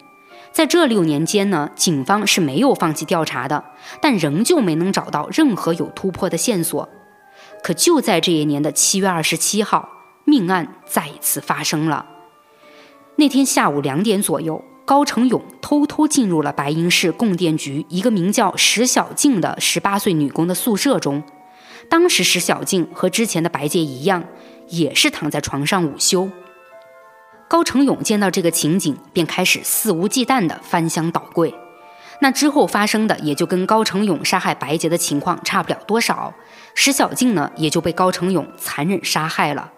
在这六年间呢，警方是没有放弃调查的，但仍旧没能找到任何有突破的线索。可就在这一年的七月二十七号，命案再次发生了。那天下午两点左右，高成勇偷偷进入了白银市供电局一个名叫石小静的十八岁女工的宿舍中。当时石小静和之前的白洁一样，也是躺在床上午休。高成勇见到这个情景，便开始肆无忌惮地翻箱倒柜。那之后发生的，也就跟高成勇杀害白洁的情况差不了多少。石小静呢，也就被高成勇残忍杀害了。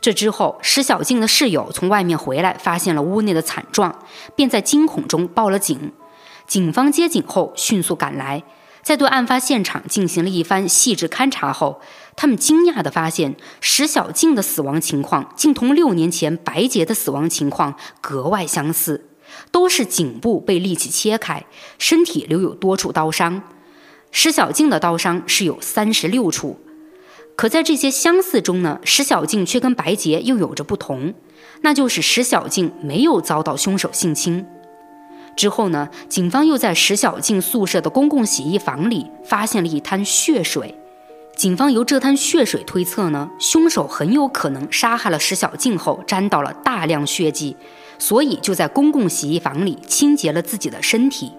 这之后，石小静的室友从外面回来，发现了屋内的惨状，便在惊恐中报了警。警方接警后，迅速赶来。在对案发现场进行了一番细致勘查后，他们惊讶地发现，石小静的死亡情况竟同六年前白洁的死亡情况格外相似，都是颈部被利器切开，身体留有多处刀伤。石小静的刀伤是有三十六处，可在这些相似中呢，石小静却跟白洁又有着不同，那就是石小静没有遭到凶手性侵。之后呢，警方又在石小静宿舍的公共洗衣房里发现了一滩血水。警方由这滩血水推测呢，凶手很有可能杀害了石小静后沾到了大量血迹，所以就在公共洗衣房里清洁了自己的身体。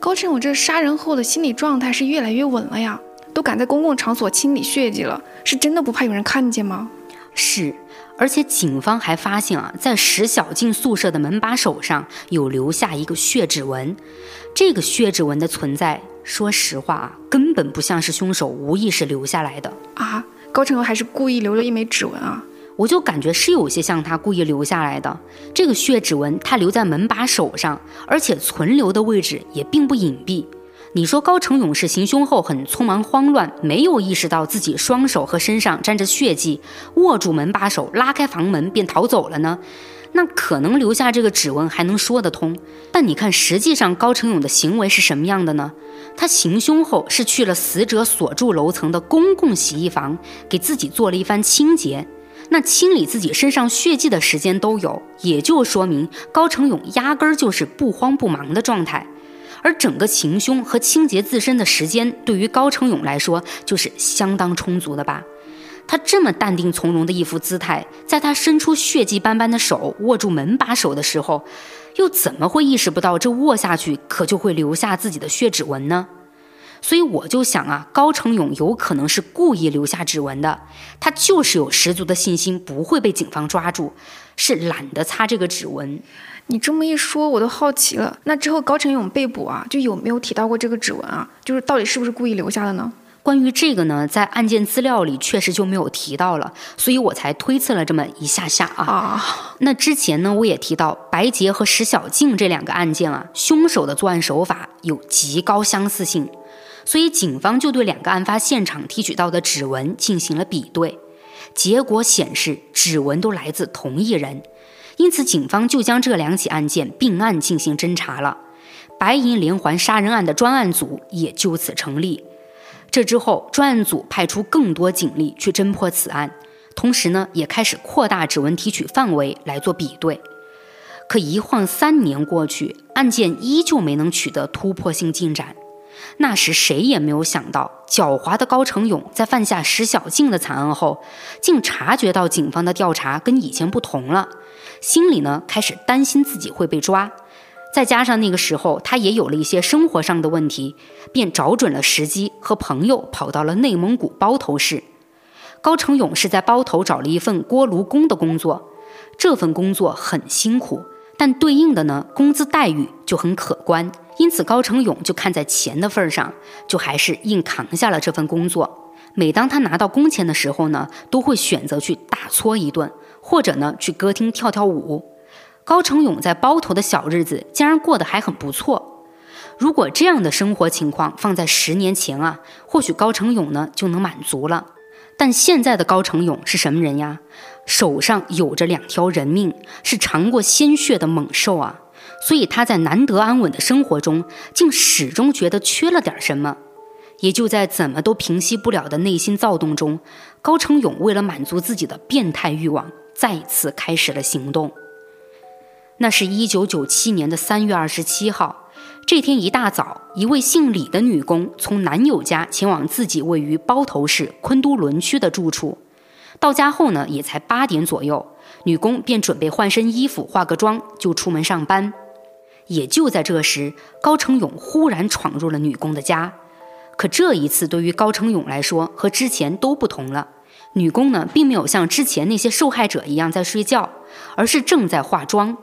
高成勇这杀人后的心理状态是越来越稳了呀，都敢在公共场所清理血迹了，是真的不怕有人看见吗？是。而且警方还发现啊，在石小静宿舍的门把手上有留下一个血指纹。这个血指纹的存在，说实话啊，根本不像是凶手无意识留下来的啊。高成勇还是故意留了一枚指纹啊？我就感觉是有些像他故意留下来的。这个血指纹他留在门把手上，而且存留的位置也并不隐蔽。你说高成勇是行凶后很匆忙慌乱，没有意识到自己双手和身上沾着血迹，握住门把手拉开房门便逃走了呢？那可能留下这个指纹还能说得通。但你看，实际上高成勇的行为是什么样的呢？他行凶后是去了死者所住楼层的公共洗衣房，给自己做了一番清洁。那清理自己身上血迹的时间都有，也就说明高成勇压根儿就是不慌不忙的状态。而整个行凶和清洁自身的时间，对于高成勇来说就是相当充足的吧？他这么淡定从容的一副姿态，在他伸出血迹斑斑的手握住门把手的时候，又怎么会意识不到这握下去可就会留下自己的血指纹呢？所以我就想啊，高成勇有可能是故意留下指纹的，他就是有十足的信心不会被警方抓住，是懒得擦这个指纹。你这么一说，我都好奇了。那之后高成勇被捕啊，就有没有提到过这个指纹啊？就是到底是不是故意留下的呢？关于这个呢，在案件资料里确实就没有提到了，所以我才推测了这么一下下啊。啊，那之前呢，我也提到白洁和石小静这两个案件啊，凶手的作案手法有极高相似性。所以警方就对两个案发现场提取到的指纹进行了比对，结果显示指纹都来自同一人，因此警方就将这两起案件并案进行侦查了。白银连环杀人案的专案组也就此成立。这之后，专案组派出更多警力去侦破此案，同时呢，也开始扩大指纹提取范围来做比对。可一晃三年过去，案件依旧没能取得突破性进展。那时谁也没有想到，狡猾的高成勇在犯下石小静的惨案后，竟察觉到警方的调查跟以前不同了，心里呢开始担心自己会被抓。再加上那个时候他也有了一些生活上的问题，便找准了时机，和朋友跑到了内蒙古包头市。高成勇是在包头找了一份锅炉工的工作，这份工作很辛苦，但对应的呢工资待遇就很可观。因此，高成勇就看在钱的份上，就还是硬扛下了这份工作。每当他拿到工钱的时候呢，都会选择去大搓一顿，或者呢去歌厅跳跳舞。高成勇在包头的小日子竟然过得还很不错。如果这样的生活情况放在十年前啊，或许高成勇呢就能满足了。但现在的高成勇是什么人呀？手上有着两条人命，是尝过鲜血的猛兽啊！所以他在难得安稳的生活中，竟始终觉得缺了点什么。也就在怎么都平息不了的内心躁动中，高成勇为了满足自己的变态欲望，再次开始了行动。那是一九九七年的三月二十七号，这天一大早，一位姓李的女工从男友家前往自己位于包头市昆都仑区的住处。到家后呢，也才八点左右，女工便准备换身衣服、化个妆，就出门上班。也就在这时，高成勇忽然闯入了女工的家。可这一次，对于高成勇来说，和之前都不同了。女工呢，并没有像之前那些受害者一样在睡觉，而是正在化妆。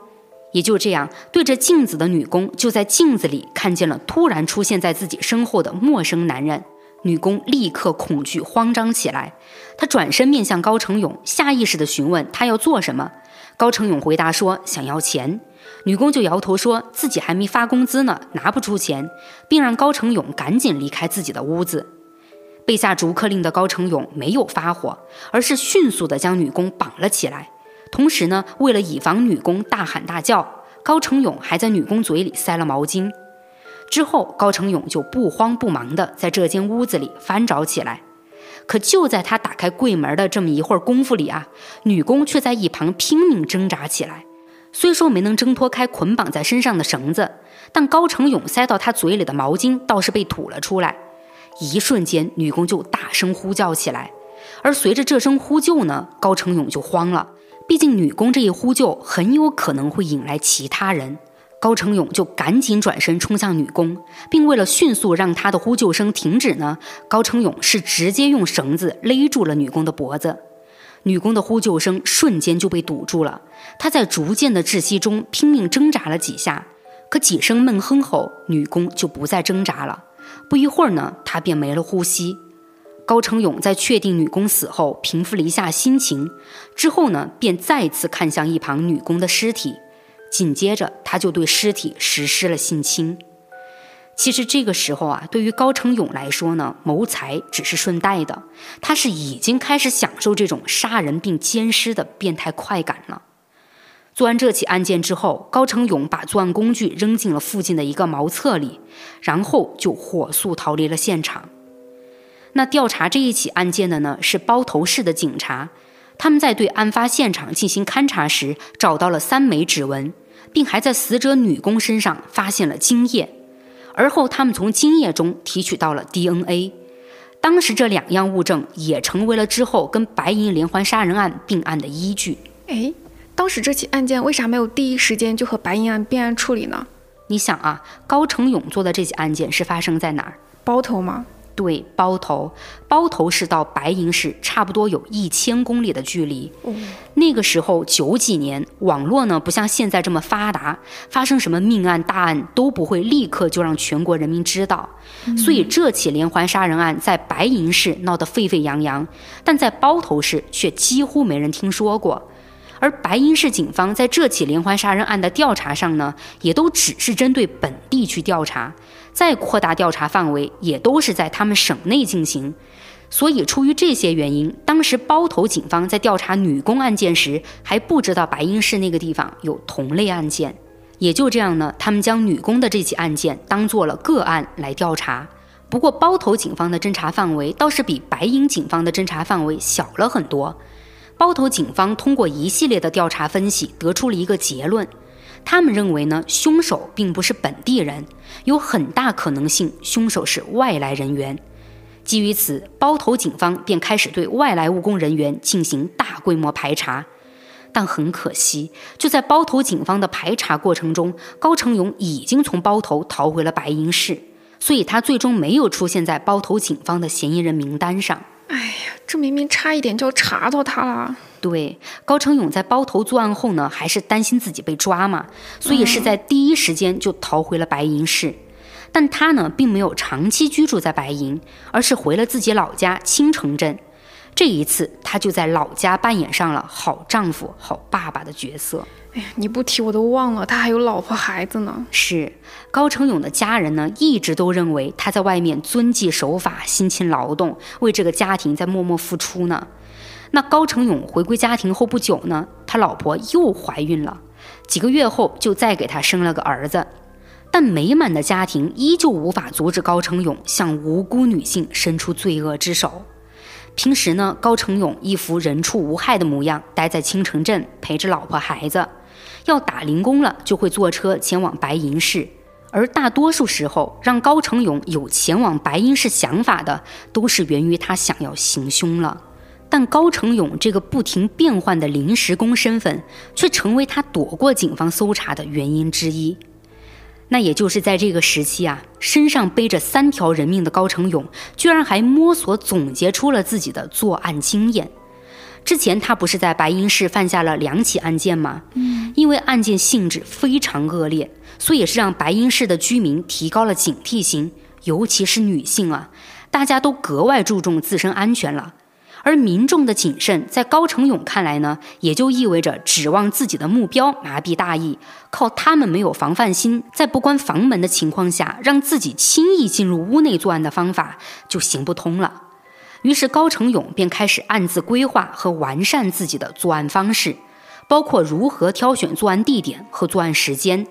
也就这样，对着镜子的女工就在镜子里看见了突然出现在自己身后的陌生男人。女工立刻恐惧慌张起来，她转身面向高成勇，下意识地询问他要做什么。高成勇回答说：“想要钱。”女工就摇头说自己还没发工资呢，拿不出钱，并让高成勇赶紧离开自己的屋子。被下逐客令的高成勇没有发火，而是迅速地将女工绑了起来。同时呢，为了以防女工大喊大叫，高成勇还在女工嘴里塞了毛巾。之后，高成勇就不慌不忙地在这间屋子里翻找起来。可就在他打开柜门的这么一会儿功夫里啊，女工却在一旁拼命挣扎起来。虽说没能挣脱开捆绑在身上的绳子，但高成勇塞到他嘴里的毛巾倒是被吐了出来。一瞬间，女工就大声呼叫起来，而随着这声呼救呢，高成勇就慌了。毕竟女工这一呼救很有可能会引来其他人，高成勇就赶紧转身冲向女工，并为了迅速让她的呼救声停止呢，高成勇是直接用绳子勒住了女工的脖子。女工的呼救声瞬间就被堵住了，她在逐渐的窒息中拼命挣扎了几下，可几声闷哼后，女工就不再挣扎了。不一会儿呢，她便没了呼吸。高成勇在确定女工死后，平复了一下心情之后呢，便再次看向一旁女工的尸体，紧接着他就对尸体实施了性侵。其实这个时候啊，对于高成勇来说呢，谋财只是顺带的，他是已经开始享受这种杀人并奸尸的变态快感了。做完这起案件之后，高成勇把作案工具扔进了附近的一个茅厕里，然后就火速逃离了现场。那调查这一起案件的呢是包头市的警察，他们在对案发现场进行勘查时，找到了三枚指纹，并还在死者女工身上发现了精液。而后他们从精液中提取到了 DNA，当时这两样物证也成为了之后跟白银连环杀人案并案的依据。哎。当时这起案件为啥没有第一时间就和白银案并案处理呢？你想啊，高成勇做的这起案件是发生在哪儿？包头吗？对，包头，包头市到白银市差不多有一千公里的距离。那个时候九几年，网络呢不像现在这么发达，发生什么命案大案都不会立刻就让全国人民知道。所以这起连环杀人案在白银市闹得沸沸扬扬，但在包头市却几乎没人听说过。而白银市警方在这起连环杀人案的调查上呢，也都只是针对本地去调查，再扩大调查范围也都是在他们省内进行。所以，出于这些原因，当时包头警方在调查女工案件时，还不知道白银市那个地方有同类案件。也就这样呢，他们将女工的这起案件当做了个案来调查。不过，包头警方的侦查范围倒是比白银警方的侦查范围小了很多。包头警方通过一系列的调查分析，得出了一个结论。他们认为呢，凶手并不是本地人，有很大可能性凶手是外来人员。基于此，包头警方便开始对外来务工人员进行大规模排查。但很可惜，就在包头警方的排查过程中，高成勇已经从包头逃回了白银市，所以他最终没有出现在包头警方的嫌疑人名单上。哎呀，这明明差一点就查到他了。对，高成勇在包头作案后呢，还是担心自己被抓嘛，所以是在第一时间就逃回了白银市。但他呢，并没有长期居住在白银，而是回了自己老家青城镇。这一次，他就在老家扮演上了好丈夫、好爸爸的角色。哎呀，你不提我都忘了，他还有老婆孩子呢。是高成勇的家人呢，一直都认为他在外面遵纪守法、辛勤劳动，为这个家庭在默默付出呢。那高成勇回归家庭后不久呢，他老婆又怀孕了，几个月后就再给他生了个儿子。但美满的家庭依旧无法阻止高成勇向无辜女性伸出罪恶之手。平时呢，高成勇一副人畜无害的模样，待在青城镇陪着老婆孩子。要打零工了，就会坐车前往白银市，而大多数时候，让高成勇有前往白银市想法的，都是源于他想要行凶了。但高成勇这个不停变换的临时工身份，却成为他躲过警方搜查的原因之一。那也就是在这个时期啊，身上背着三条人命的高成勇，居然还摸索总结出了自己的作案经验。之前他不是在白银市犯下了两起案件吗？嗯，因为案件性质非常恶劣，所以也是让白银市的居民提高了警惕性，尤其是女性啊，大家都格外注重自身安全了。而民众的谨慎，在高成勇看来呢，也就意味着指望自己的目标麻痹大意，靠他们没有防范心，在不关房门的情况下，让自己轻易进入屋内作案的方法就行不通了。于是高成勇便开始暗自规划和完善自己的作案方式，包括如何挑选作案地点和作案时间。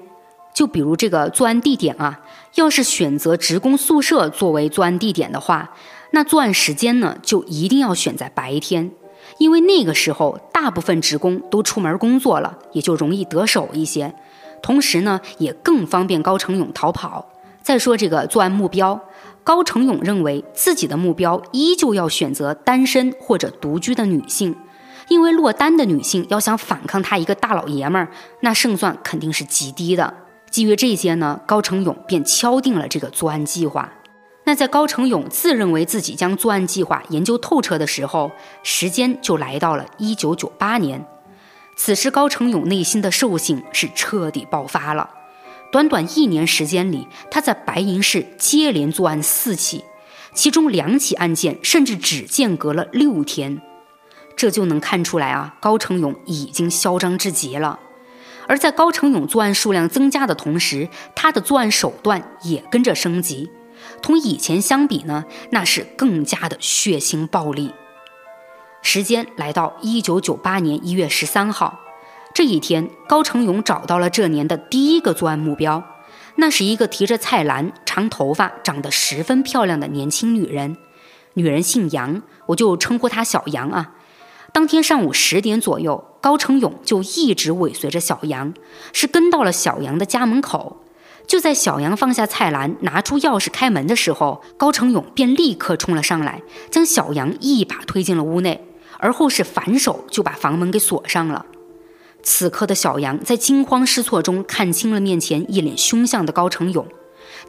就比如这个作案地点啊，要是选择职工宿舍作为作案地点的话，那作案时间呢就一定要选在白天，因为那个时候大部分职工都出门工作了，也就容易得手一些。同时呢，也更方便高成勇逃跑。再说这个作案目标。高成勇认为自己的目标依旧要选择单身或者独居的女性，因为落单的女性要想反抗他一个大老爷们儿，那胜算肯定是极低的。基于这些呢，高成勇便敲定了这个作案计划。那在高成勇自认为自己将作案计划研究透彻的时候，时间就来到了一九九八年。此时高成勇内心的兽性是彻底爆发了。短短一年时间里，他在白银市接连作案四起，其中两起案件甚至只间隔了六天，这就能看出来啊，高成勇已经嚣张至极了。而在高成勇作案数量增加的同时，他的作案手段也跟着升级，同以前相比呢，那是更加的血腥暴力。时间来到一九九八年一月十三号，这一天，高成勇找到了这年的第一个作案目标。那是一个提着菜篮、长头发、长得十分漂亮的年轻女人。女人姓杨，我就称呼她小杨啊。当天上午十点左右，高成勇就一直尾随着小杨，是跟到了小杨的家门口。就在小杨放下菜篮，拿出钥匙开门的时候，高成勇便立刻冲了上来，将小杨一把推进了屋内，而后是反手就把房门给锁上了。此刻的小杨在惊慌失措中看清了面前一脸凶相的高成勇，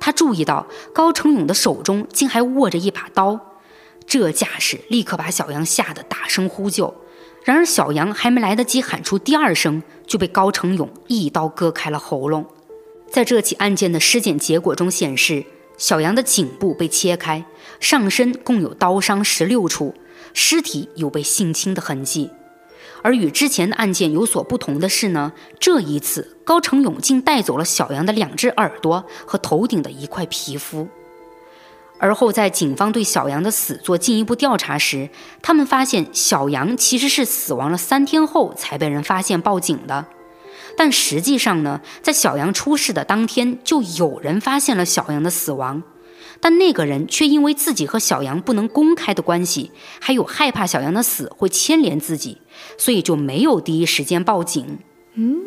他注意到高成勇的手中竟还握着一把刀，这架势立刻把小杨吓得大声呼救。然而小杨还没来得及喊出第二声，就被高成勇一刀割开了喉咙。在这起案件的尸检结果中显示，小杨的颈部被切开，上身共有刀伤十六处，尸体有被性侵的痕迹。而与之前的案件有所不同的是呢，这一次高成勇竟带走了小杨的两只耳朵和头顶的一块皮肤。而后在警方对小杨的死做进一步调查时，他们发现小杨其实是死亡了三天后才被人发现报警的。但实际上呢，在小杨出事的当天，就有人发现了小杨的死亡。但那个人却因为自己和小杨不能公开的关系，还有害怕小杨的死会牵连自己，所以就没有第一时间报警。嗯，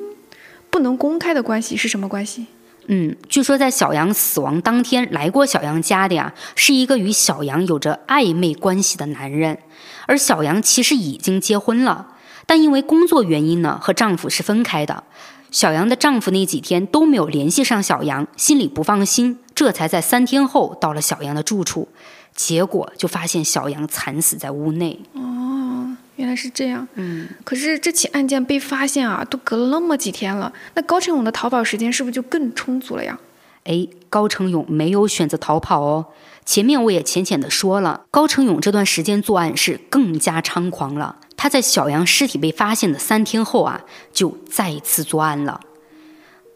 不能公开的关系是什么关系？嗯，据说在小杨死亡当天来过小杨家的呀，是一个与小杨有着暧昧关系的男人，而小杨其实已经结婚了，但因为工作原因呢，和丈夫是分开的。小杨的丈夫那几天都没有联系上小杨，心里不放心，这才在三天后到了小杨的住处，结果就发现小杨惨死在屋内。哦，原来是这样。嗯，可是这起案件被发现啊，都隔了那么几天了，那高成勇的逃跑时间是不是就更充足了呀？哎，高成勇没有选择逃跑哦。前面我也浅浅的说了，高成勇这段时间作案是更加猖狂了。他在小杨尸体被发现的三天后啊，就再一次作案了。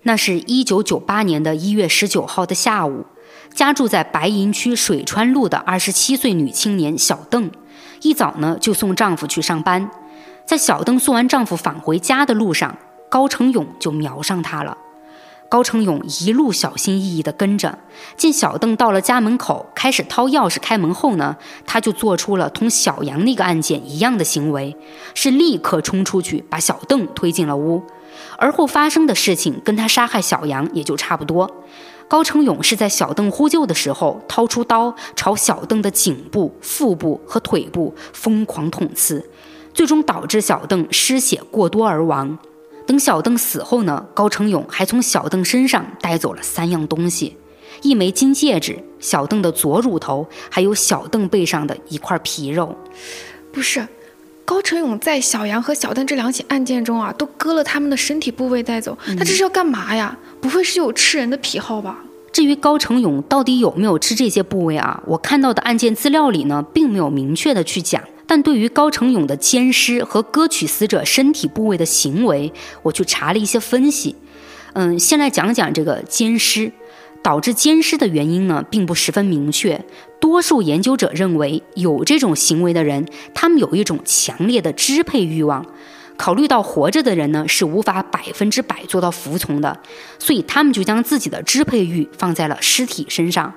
那是一九九八年的一月十九号的下午，家住在白银区水川路的二十七岁女青年小邓，一早呢就送丈夫去上班。在小邓送完丈夫返回家的路上，高成勇就瞄上她了。高成勇一路小心翼翼地跟着，见小邓到了家门口，开始掏钥匙开门后呢，他就做出了同小杨那个案件一样的行为，是立刻冲出去把小邓推进了屋。而后发生的事情跟他杀害小杨也就差不多。高成勇是在小邓呼救的时候，掏出刀朝小邓的颈部、腹部和腿部疯狂捅刺，最终导致小邓失血过多而亡。等小邓死后呢，高成勇还从小邓身上带走了三样东西：一枚金戒指、小邓的左乳头，还有小邓背上的一块皮肉。不是，高成勇在小杨和小邓这两起案件中啊，都割了他们的身体部位带走，他这是要干嘛呀？不会是有吃人的癖好吧？至于高成勇到底有没有吃这些部位啊，我看到的案件资料里呢，并没有明确的去讲。但对于高成勇的奸尸和割取死者身体部位的行为，我去查了一些分析。嗯，先来讲讲这个奸尸。导致奸尸的原因呢，并不十分明确。多数研究者认为，有这种行为的人，他们有一种强烈的支配欲望。考虑到活着的人呢，是无法百分之百做到服从的，所以他们就将自己的支配欲放在了尸体身上。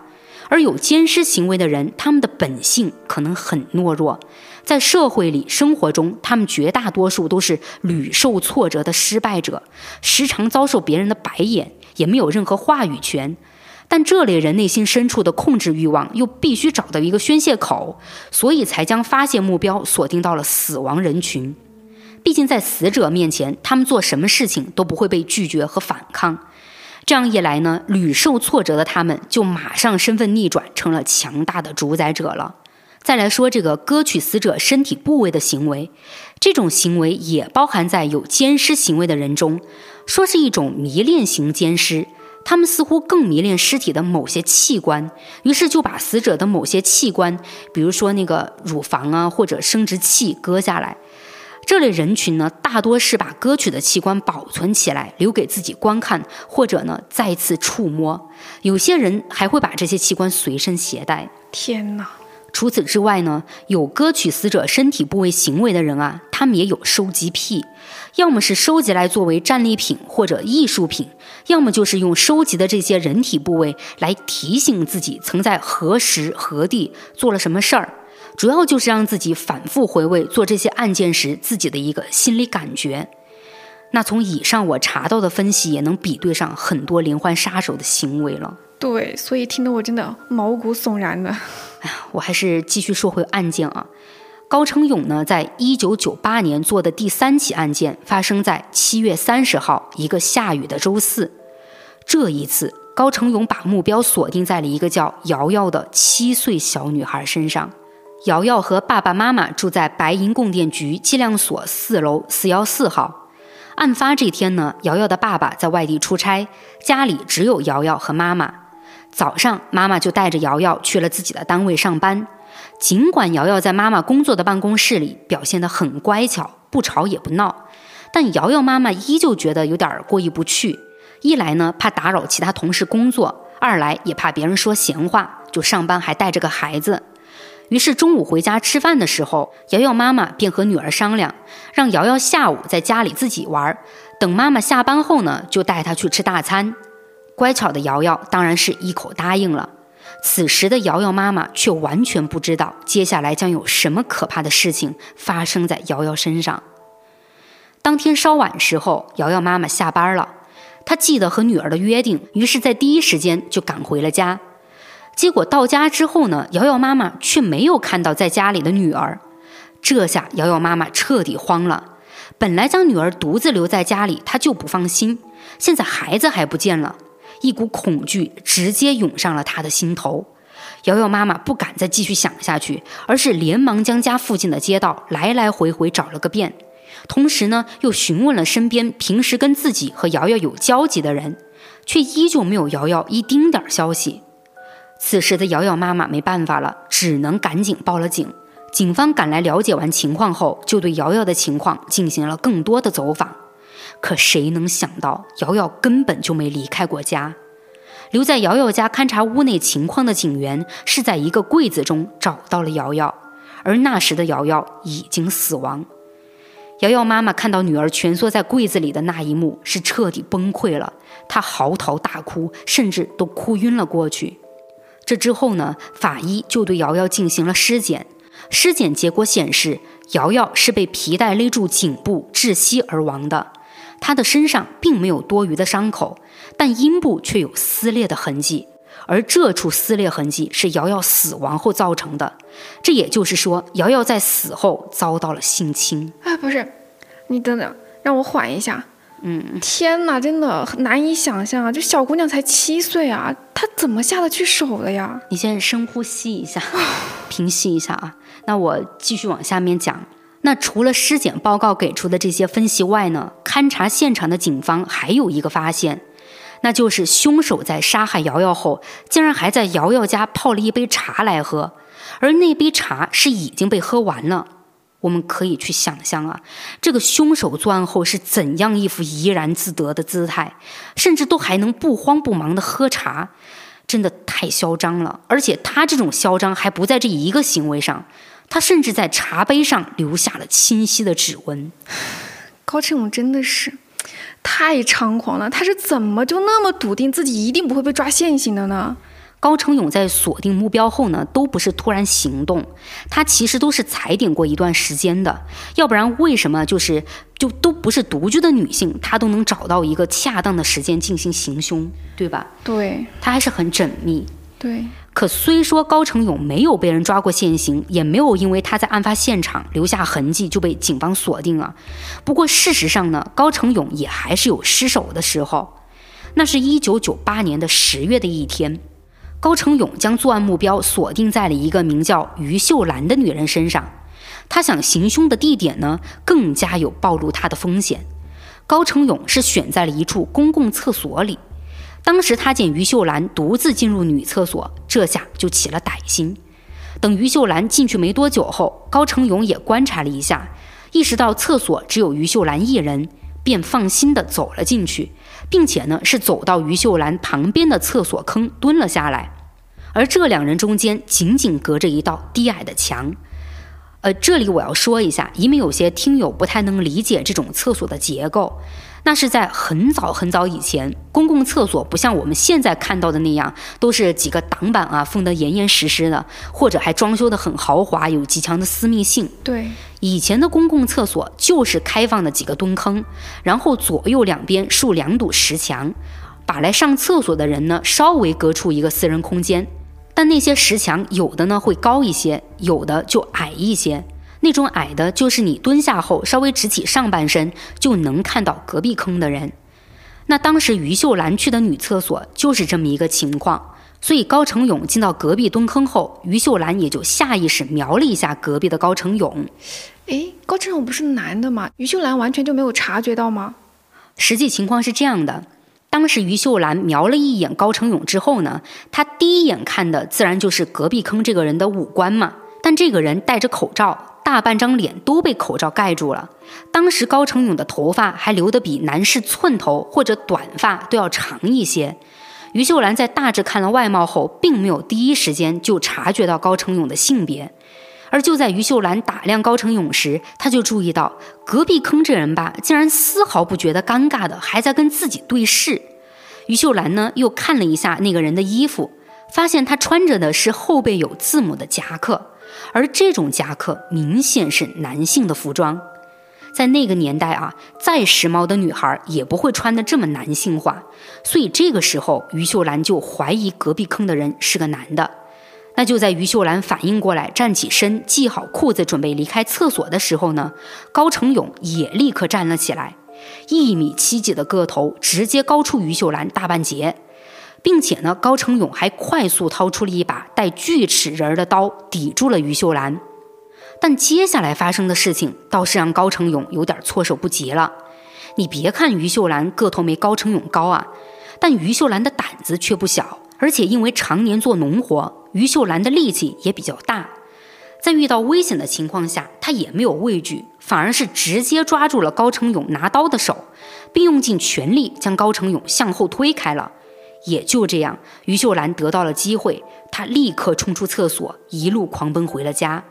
而有奸尸行为的人，他们的本性可能很懦弱。在社会里、生活中，他们绝大多数都是屡受挫折的失败者，时常遭受别人的白眼，也没有任何话语权。但这类人内心深处的控制欲望又必须找到一个宣泄口，所以才将发泄目标锁定到了死亡人群。毕竟在死者面前，他们做什么事情都不会被拒绝和反抗。这样一来呢，屡受挫折的他们就马上身份逆转，成了强大的主宰者了。再来说这个割取死者身体部位的行为，这种行为也包含在有奸尸行为的人中，说是一种迷恋型奸尸，他们似乎更迷恋尸体的某些器官，于是就把死者的某些器官，比如说那个乳房啊或者生殖器割下来。这类人群呢，大多是把割取的器官保存起来，留给自己观看，或者呢再次触摸。有些人还会把这些器官随身携带。天哪！除此之外呢，有割取死者身体部位行为的人啊，他们也有收集癖，要么是收集来作为战利品或者艺术品，要么就是用收集的这些人体部位来提醒自己曾在何时何地做了什么事儿。主要就是让自己反复回味做这些案件时自己的一个心理感觉。那从以上我查到的分析，也能比对上很多连环杀手的行为了。对，所以听得我真的毛骨悚然的。哎呀，我还是继续说回案件啊。高成勇呢，在一九九八年做的第三起案件，发生在七月三十号一个下雨的周四。这一次，高成勇把目标锁定在了一个叫瑶瑶的七岁小女孩身上。瑶瑶和爸爸妈妈住在白银供电局计量所四楼四幺四号。案发这天呢，瑶瑶的爸爸在外地出差，家里只有瑶瑶和妈妈。早上，妈妈就带着瑶瑶去了自己的单位上班。尽管瑶瑶在妈妈工作的办公室里表现得很乖巧，不吵也不闹，但瑶瑶妈妈依旧觉得有点过意不去。一来呢，怕打扰其他同事工作；二来也怕别人说闲话，就上班还带着个孩子。于是中午回家吃饭的时候，瑶瑶妈妈便和女儿商量，让瑶瑶下午在家里自己玩，等妈妈下班后呢，就带她去吃大餐。乖巧的瑶瑶当然是一口答应了。此时的瑶瑶妈妈却完全不知道接下来将有什么可怕的事情发生在瑶瑶身上。当天稍晚时候，瑶瑶妈妈下班了，她记得和女儿的约定，于是，在第一时间就赶回了家。结果到家之后呢，瑶瑶妈妈却没有看到在家里的女儿。这下瑶瑶妈妈彻底慌了。本来将女儿独自留在家里，她就不放心。现在孩子还不见了，一股恐惧直接涌上了她的心头。瑶瑶妈妈不敢再继续想下去，而是连忙将家附近的街道来来回回找了个遍，同时呢，又询问了身边平时跟自己和瑶瑶有交集的人，却依旧没有瑶瑶一丁点消息。此时的瑶瑶妈妈没办法了，只能赶紧报了警。警方赶来了解完情况后，就对瑶瑶的情况进行了更多的走访。可谁能想到，瑶瑶根本就没离开过家。留在瑶瑶家勘察屋内情况的警员是在一个柜子中找到了瑶瑶，而那时的瑶瑶已经死亡。瑶瑶妈妈看到女儿蜷缩在柜子里的那一幕，是彻底崩溃了。她嚎啕大哭，甚至都哭晕了过去。这之后呢，法医就对瑶瑶进行了尸检，尸检结果显示，瑶瑶是被皮带勒住颈部窒息而亡的。她的身上并没有多余的伤口，但阴部却有撕裂的痕迹，而这处撕裂痕迹是瑶瑶死亡后造成的。这也就是说，瑶瑶在死后遭到了性侵。啊，不是，你等等，让我缓一下。嗯，天哪，真的难以想象啊！这小姑娘才七岁啊，她怎么下得去手的呀？你先深呼吸一下，平息一下啊。那我继续往下面讲。那除了尸检报告给出的这些分析外呢，勘察现场的警方还有一个发现，那就是凶手在杀害瑶瑶后，竟然还在瑶瑶家泡了一杯茶来喝，而那杯茶是已经被喝完了。我们可以去想象啊，这个凶手作案后是怎样一副怡然自得的姿态，甚至都还能不慌不忙的喝茶，真的太嚣张了。而且他这种嚣张还不在这一个行为上，他甚至在茶杯上留下了清晰的指纹。高振勇真的是太猖狂了，他是怎么就那么笃定自己一定不会被抓现行的呢？高成勇在锁定目标后呢，都不是突然行动，他其实都是踩点过一段时间的。要不然为什么就是就都不是独居的女性，她都能找到一个恰当的时间进行行凶，对吧？对，他还是很缜密。对。可虽说高成勇没有被人抓过现行，也没有因为他在案发现场留下痕迹就被警方锁定了。不过事实上呢，高成勇也还是有失手的时候。那是一九九八年的十月的一天。高成勇将作案目标锁定在了一个名叫于秀兰的女人身上，他想行凶的地点呢，更加有暴露他的风险。高成勇是选在了一处公共厕所里，当时他见于秀兰独自进入女厕所，这下就起了歹心。等于秀兰进去没多久后，高成勇也观察了一下，意识到厕所只有于秀兰一人，便放心地走了进去，并且呢是走到于秀兰旁边的厕所坑蹲了下来。而这两人中间仅仅隔着一道低矮的墙。呃，这里我要说一下，以免有些听友不太能理解这种厕所的结构。那是在很早很早以前，公共厕所不像我们现在看到的那样，都是几个挡板啊封得严严实实的，或者还装修得很豪华，有极强的私密性。对，以前的公共厕所就是开放的几个蹲坑，然后左右两边竖两堵石墙，把来上厕所的人呢稍微隔出一个私人空间。但那些石墙有的呢会高一些，有的就矮一些。那种矮的，就是你蹲下后稍微直起上半身就能看到隔壁坑的人。那当时于秀兰去的女厕所就是这么一个情况。所以高成勇进到隔壁蹲坑后，于秀兰也就下意识瞄了一下隔壁的高成勇。哎，高成勇不是男的吗？于秀兰完全就没有察觉到吗？实际情况是这样的。当时于秀兰瞄了一眼高成勇之后呢，她第一眼看的自然就是隔壁坑这个人的五官嘛。但这个人戴着口罩，大半张脸都被口罩盖住了。当时高成勇的头发还留得比男士寸头或者短发都要长一些。于秀兰在大致看了外貌后，并没有第一时间就察觉到高成勇的性别。而就在于秀兰打量高成勇时，他就注意到隔壁坑这人吧，竟然丝毫不觉得尴尬的，还在跟自己对视。于秀兰呢，又看了一下那个人的衣服，发现他穿着的是后背有字母的夹克，而这种夹克明显是男性的服装。在那个年代啊，再时髦的女孩也不会穿的这么男性化，所以这个时候于秀兰就怀疑隔壁坑的人是个男的。那就在于秀兰反应过来，站起身，系好裤子，准备离开厕所的时候呢，高成勇也立刻站了起来，一米七几的个头直接高出于秀兰大半截，并且呢，高成勇还快速掏出了一把带锯齿人的刀，抵住了于秀兰。但接下来发生的事情倒是让高成勇有点措手不及了。你别看于秀兰个头没高成勇高啊，但于秀兰的胆子却不小，而且因为常年做农活。于秀兰的力气也比较大，在遇到危险的情况下，她也没有畏惧，反而是直接抓住了高成勇拿刀的手，并用尽全力将高成勇向后推开了。也就这样，于秀兰得到了机会，她立刻冲出厕所，一路狂奔回了家。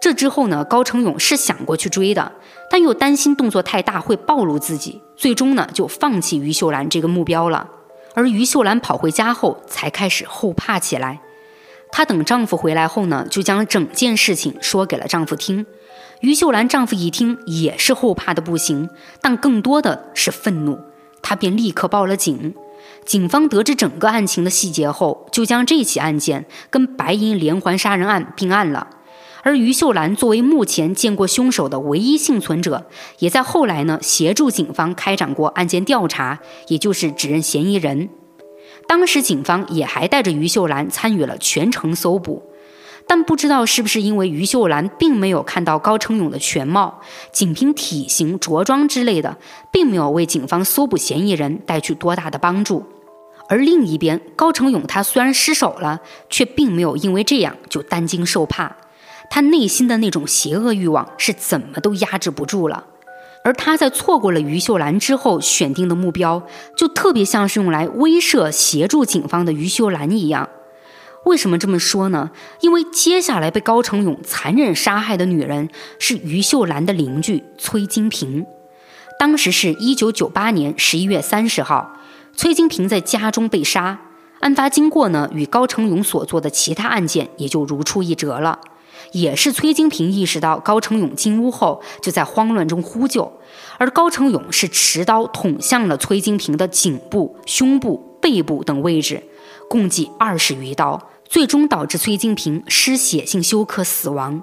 这之后呢，高成勇是想过去追的，但又担心动作太大会暴露自己，最终呢就放弃于秀兰这个目标了。而于秀兰跑回家后，才开始后怕起来。她等丈夫回来后呢，就将整件事情说给了丈夫听。于秀兰丈夫一听也是后怕的不行，但更多的是愤怒，他便立刻报了警。警方得知整个案情的细节后，就将这起案件跟白银连环杀人案并案了。而于秀兰作为目前见过凶手的唯一幸存者，也在后来呢协助警方开展过案件调查，也就是指认嫌疑人。当时警方也还带着于秀兰参与了全程搜捕，但不知道是不是因为于秀兰并没有看到高成勇的全貌，仅凭体型、着装之类的，并没有为警方搜捕嫌疑人带去多大的帮助。而另一边，高成勇他虽然失手了，却并没有因为这样就担惊受怕，他内心的那种邪恶欲望是怎么都压制不住了。而他在错过了于秀兰之后选定的目标，就特别像是用来威慑、协助警方的于秀兰一样。为什么这么说呢？因为接下来被高成勇残忍杀害的女人是于秀兰的邻居崔金平。当时是一九九八年十一月三十号，崔金平在家中被杀。案发经过呢，与高成勇所做的其他案件也就如出一辙了。也是崔金平意识到高成勇进屋后，就在慌乱中呼救，而高成勇是持刀捅向了崔金平的颈部、胸部、背部等位置，共计二十余刀，最终导致崔金平失血性休克死亡。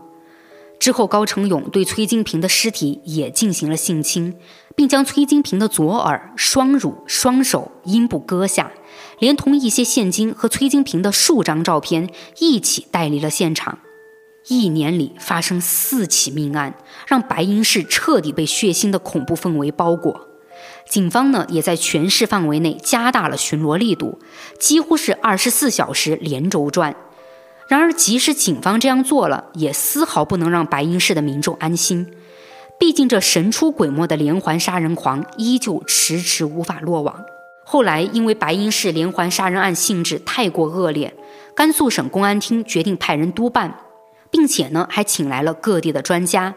之后，高成勇对崔金平的尸体也进行了性侵，并将崔金平的左耳、双乳、双手、阴部割下，连同一些现金和崔金平的数张照片一起带离了现场。一年里发生四起命案，让白银市彻底被血腥的恐怖氛围包裹。警方呢也在全市范围内加大了巡逻力度，几乎是二十四小时连轴转。然而，即使警方这样做了，也丝毫不能让白银市的民众安心。毕竟，这神出鬼没的连环杀人狂依旧迟迟无法落网。后来，因为白银市连环杀人案性质太过恶劣，甘肃省公安厅决定派人督办，并且呢，还请来了各地的专家。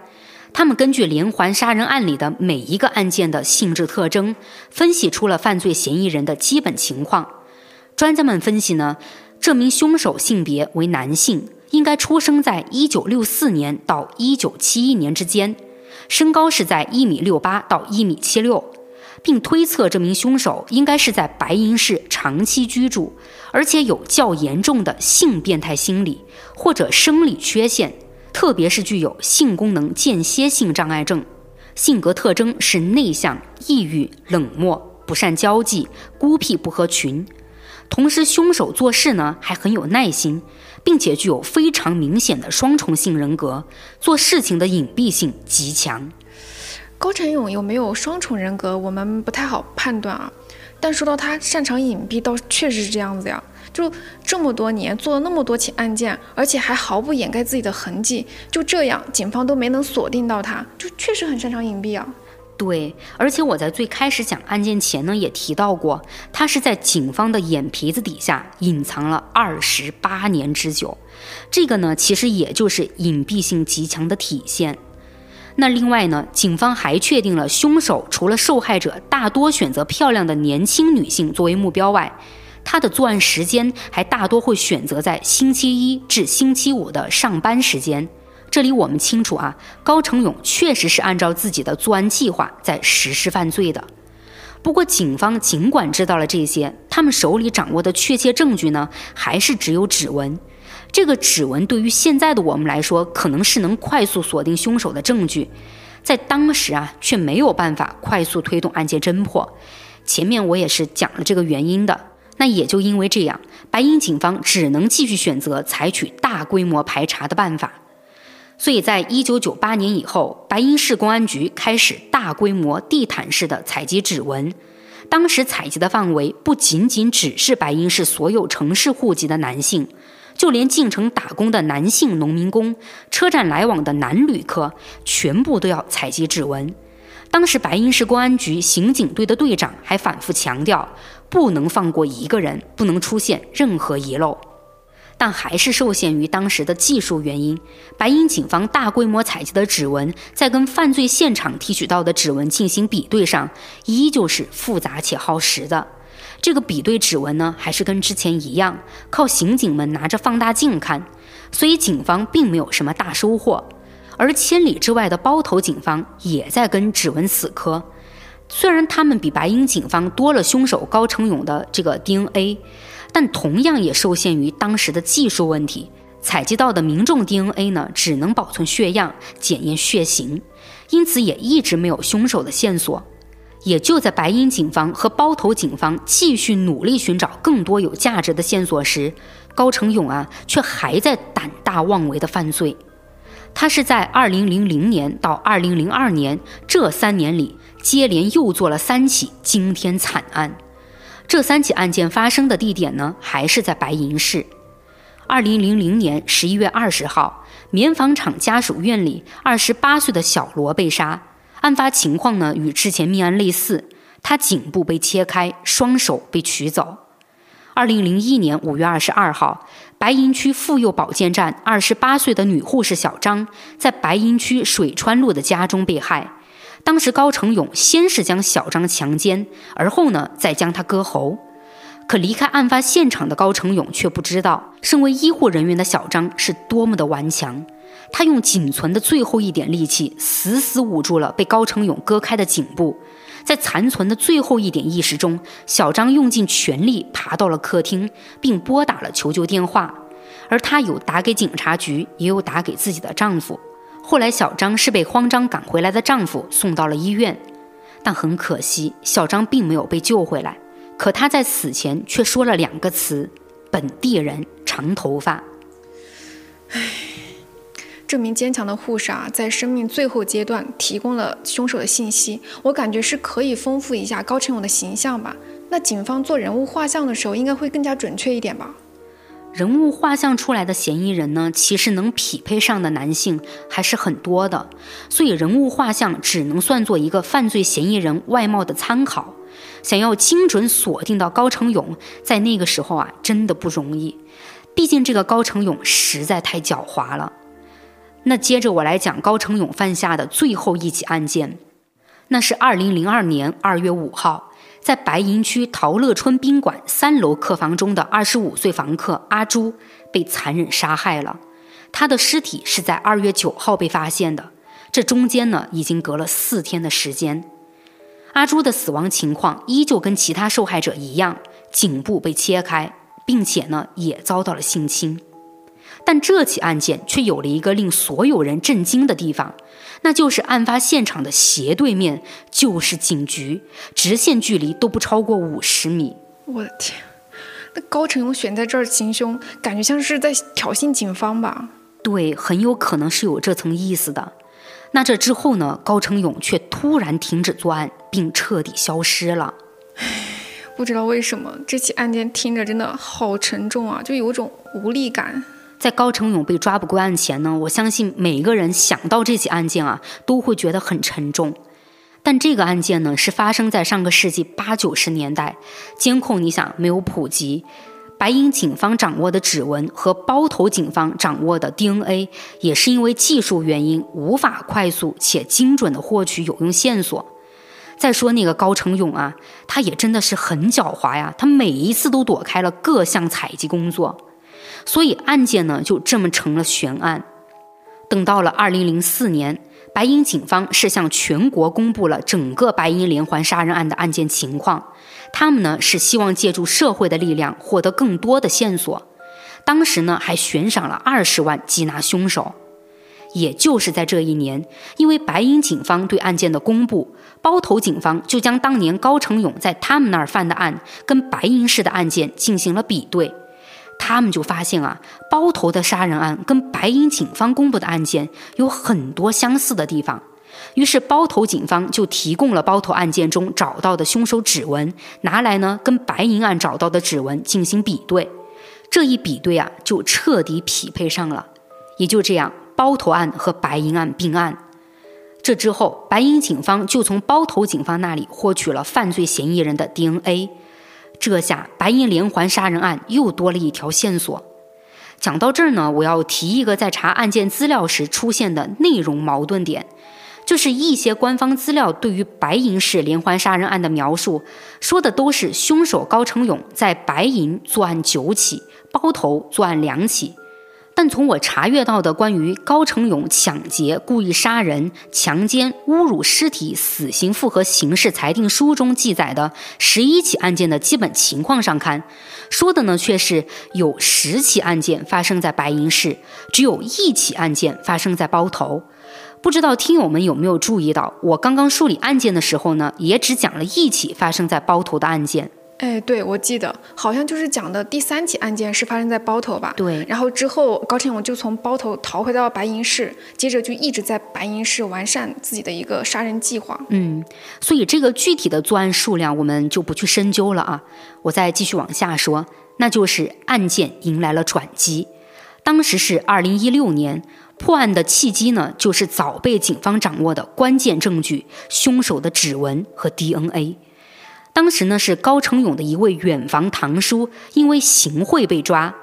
他们根据连环杀人案里的每一个案件的性质特征，分析出了犯罪嫌疑人的基本情况。专家们分析呢，这名凶手性别为男性，应该出生在一九六四年到一九七一年之间，身高是在一米六八到一米七六，并推测这名凶手应该是在白银市长期居住，而且有较严重的性变态心理或者生理缺陷。特别是具有性功能间歇性障碍症，性格特征是内向、抑郁、冷漠、不善交际、孤僻不合群。同时，凶手做事呢还很有耐心，并且具有非常明显的双重性人格，做事情的隐蔽性极强。高成勇有没有双重人格，我们不太好判断啊。但说到他擅长隐蔽，倒确实是这样子呀。就这么多年做了那么多起案件，而且还毫不掩盖自己的痕迹，就这样警方都没能锁定到他，就确实很擅长隐蔽啊。对，而且我在最开始讲案件前呢，也提到过，他是在警方的眼皮子底下隐藏了二十八年之久，这个呢，其实也就是隐蔽性极强的体现。那另外呢，警方还确定了凶手除了受害者大多选择漂亮的年轻女性作为目标外，他的作案时间还大多会选择在星期一至星期五的上班时间。这里我们清楚啊，高成勇确实是按照自己的作案计划在实施犯罪的。不过，警方尽管知道了这些，他们手里掌握的确切证据呢，还是只有指纹。这个指纹对于现在的我们来说，可能是能快速锁定凶手的证据，在当时啊，却没有办法快速推动案件侦破。前面我也是讲了这个原因的。那也就因为这样，白银警方只能继续选择采取大规模排查的办法。所以在一九九八年以后，白银市公安局开始大规模地毯式的采集指纹。当时采集的范围不仅仅只是白银市所有城市户籍的男性，就连进城打工的男性农民工、车站来往的男旅客，全部都要采集指纹。当时白银市公安局刑警队的队长还反复强调。不能放过一个人，不能出现任何遗漏，但还是受限于当时的技术原因，白银警方大规模采集的指纹，在跟犯罪现场提取到的指纹进行比对上，依旧是复杂且耗时的。这个比对指纹呢，还是跟之前一样，靠刑警们拿着放大镜看，所以警方并没有什么大收获。而千里之外的包头警方也在跟指纹死磕。虽然他们比白银警方多了凶手高成勇的这个 DNA，但同样也受限于当时的技术问题，采集到的民众 DNA 呢，只能保存血样、检验血型，因此也一直没有凶手的线索。也就在白银警方和包头警方继续努力寻找更多有价值的线索时，高成勇啊，却还在胆大妄为的犯罪。他是在2000年到2002年这三年里。接连又做了三起惊天惨案，这三起案件发生的地点呢，还是在白银市。二零零零年十一月二十号，棉纺厂家属院里，二十八岁的小罗被杀。案发情况呢，与之前命案类似，他颈部被切开，双手被取走。二零零一年五月二十二号，白银区妇幼保健站二十八岁的女护士小张，在白银区水川路的家中被害。当时高成勇先是将小张强奸，而后呢再将他割喉。可离开案发现场的高成勇却不知道，身为医护人员的小张是多么的顽强。他用仅存的最后一点力气，死死捂住了被高成勇割开的颈部。在残存的最后一点意识中，小张用尽全力爬到了客厅，并拨打了求救电话。而他有打给警察局，也有打给自己的丈夫。后来，小张是被慌张赶回来的丈夫送到了医院，但很可惜，小张并没有被救回来。可他在死前却说了两个词：“本地人，长头发。”唉这名坚强的护士啊，在生命最后阶段提供了凶手的信息，我感觉是可以丰富一下高成勇的形象吧。那警方做人物画像的时候，应该会更加准确一点吧？人物画像出来的嫌疑人呢，其实能匹配上的男性还是很多的，所以人物画像只能算作一个犯罪嫌疑人外貌的参考。想要精准锁定到高成勇，在那个时候啊，真的不容易。毕竟这个高成勇实在太狡猾了。那接着我来讲高成勇犯下的最后一起案件，那是二零零二年二月五号。在白银区陶乐春宾馆三楼客房中的二十五岁房客阿朱被残忍杀害了，他的尸体是在二月九号被发现的，这中间呢已经隔了四天的时间。阿朱的死亡情况依旧跟其他受害者一样，颈部被切开，并且呢也遭到了性侵。但这起案件却有了一个令所有人震惊的地方，那就是案发现场的斜对面就是警局，直线距离都不超过五十米。我的天，那高成勇选在这儿行凶，感觉像是在挑衅警方吧？对，很有可能是有这层意思的。那这之后呢？高成勇却突然停止作案，并彻底消失了。唉，不知道为什么这起案件听着真的好沉重啊，就有种无力感。在高成勇被抓捕归案前呢，我相信每个人想到这起案件啊，都会觉得很沉重。但这个案件呢，是发生在上个世纪八九十年代，监控你想没有普及，白银警方掌握的指纹和包头警方掌握的 DNA，也是因为技术原因无法快速且精准的获取有用线索。再说那个高成勇啊，他也真的是很狡猾呀，他每一次都躲开了各项采集工作。所以案件呢就这么成了悬案。等到了二零零四年，白银警方是向全国公布了整个白银连环杀人案的案件情况。他们呢是希望借助社会的力量获得更多的线索。当时呢还悬赏了二十万缉拿凶手。也就是在这一年，因为白银警方对案件的公布，包头警方就将当年高成勇在他们那儿犯的案跟白银市的案件进行了比对。他们就发现啊，包头的杀人案跟白银警方公布的案件有很多相似的地方，于是包头警方就提供了包头案件中找到的凶手指纹，拿来呢跟白银案找到的指纹进行比对，这一比对啊，就彻底匹配上了。也就这样，包头案和白银案并案。这之后，白银警方就从包头警方那里获取了犯罪嫌疑人的 DNA。这下白银连环杀人案又多了一条线索。讲到这儿呢，我要提一个在查案件资料时出现的内容矛盾点，就是一些官方资料对于白银市连环杀人案的描述，说的都是凶手高成勇在白银作案九起，包头作案两起。但从我查阅到的关于高成勇抢劫、故意杀人、强奸、侮辱尸体、死刑复核刑事裁定书中记载的十一起案件的基本情况上看，说的呢却是有十起案件发生在白银市，只有一起案件发生在包头。不知道听友们有没有注意到，我刚刚梳理案件的时候呢，也只讲了一起发生在包头的案件。哎，对，我记得好像就是讲的第三起案件是发生在包头吧？对。然后之后高晨勇就从包头逃回到白银市，接着就一直在白银市完善自己的一个杀人计划。嗯，所以这个具体的作案数量我们就不去深究了啊。我再继续往下说，那就是案件迎来了转机。当时是二零一六年，破案的契机呢，就是早被警方掌握的关键证据——凶手的指纹和 DNA。当时呢，是高成勇的一位远房堂叔因为行贿被抓。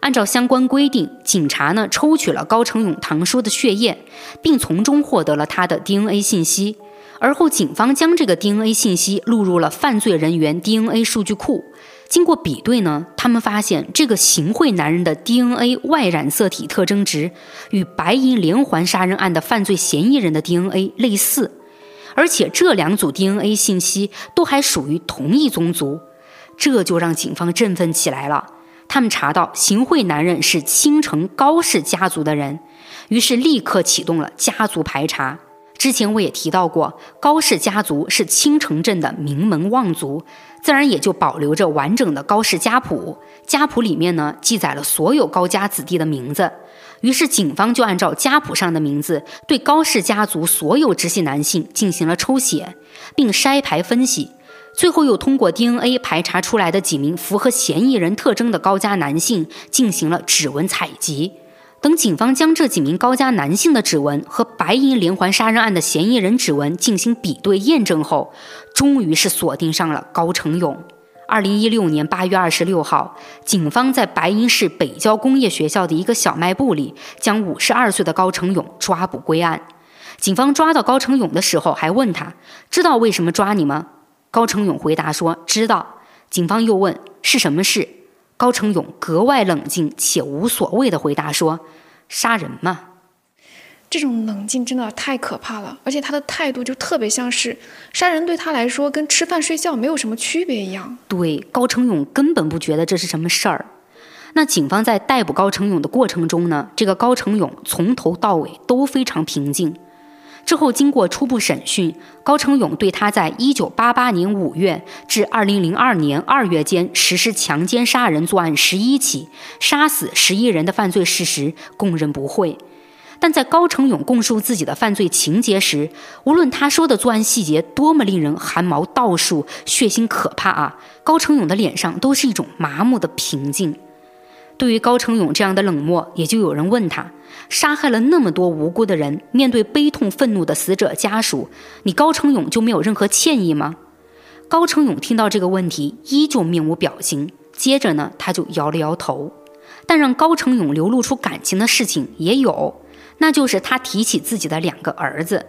按照相关规定，警察呢抽取了高成勇堂叔的血液，并从中获得了他的 DNA 信息。而后，警方将这个 DNA 信息录入了犯罪人员 DNA 数据库。经过比对呢，他们发现这个行贿男人的 DNA 外染色体特征值与白银连环杀人案的犯罪嫌疑人的 DNA 类似。而且这两组 DNA 信息都还属于同一宗族，这就让警方振奋起来了。他们查到行贿男人是青城高氏家族的人，于是立刻启动了家族排查。之前我也提到过，高氏家族是青城镇的名门望族，自然也就保留着完整的高氏家谱。家谱里面呢，记载了所有高家子弟的名字。于是警方就按照家谱上的名字，对高氏家族所有直系男性进行了抽血，并筛排分析。最后又通过 DNA 排查出来的几名符合嫌疑人特征的高家男性进行了指纹采集。等警方将这几名高家男性的指纹和白银连环杀人案的嫌疑人指纹进行比对验证后，终于是锁定上了高成勇。二零一六年八月二十六号，警方在白银市北郊工业学校的一个小卖部里，将五十二岁的高成勇抓捕归案。警方抓到高成勇的时候，还问他：“知道为什么抓你吗？”高成勇回答说：“知道。”警方又问：“是什么事？”高成勇格外冷静且无所谓的回答说：“杀人嘛。”这种冷静真的太可怕了，而且他的态度就特别像是杀人对他来说跟吃饭睡觉没有什么区别一样。对，高成勇根本不觉得这是什么事儿。那警方在逮捕高成勇的过程中呢，这个高成勇从头到尾都非常平静。之后，经过初步审讯，高成勇对他在一九八八年五月至二零零二年二月间实施强奸杀人作案十一起，杀死十一人的犯罪事实供认不讳。但在高成勇供述自己的犯罪情节时，无论他说的作案细节多么令人汗毛倒竖、血腥可怕啊，高成勇的脸上都是一种麻木的平静。对于高成勇这样的冷漠，也就有人问他。杀害了那么多无辜的人，面对悲痛愤怒的死者家属，你高成勇就没有任何歉意吗？高成勇听到这个问题，依旧面无表情。接着呢，他就摇了摇头。但让高成勇流露出感情的事情也有，那就是他提起自己的两个儿子。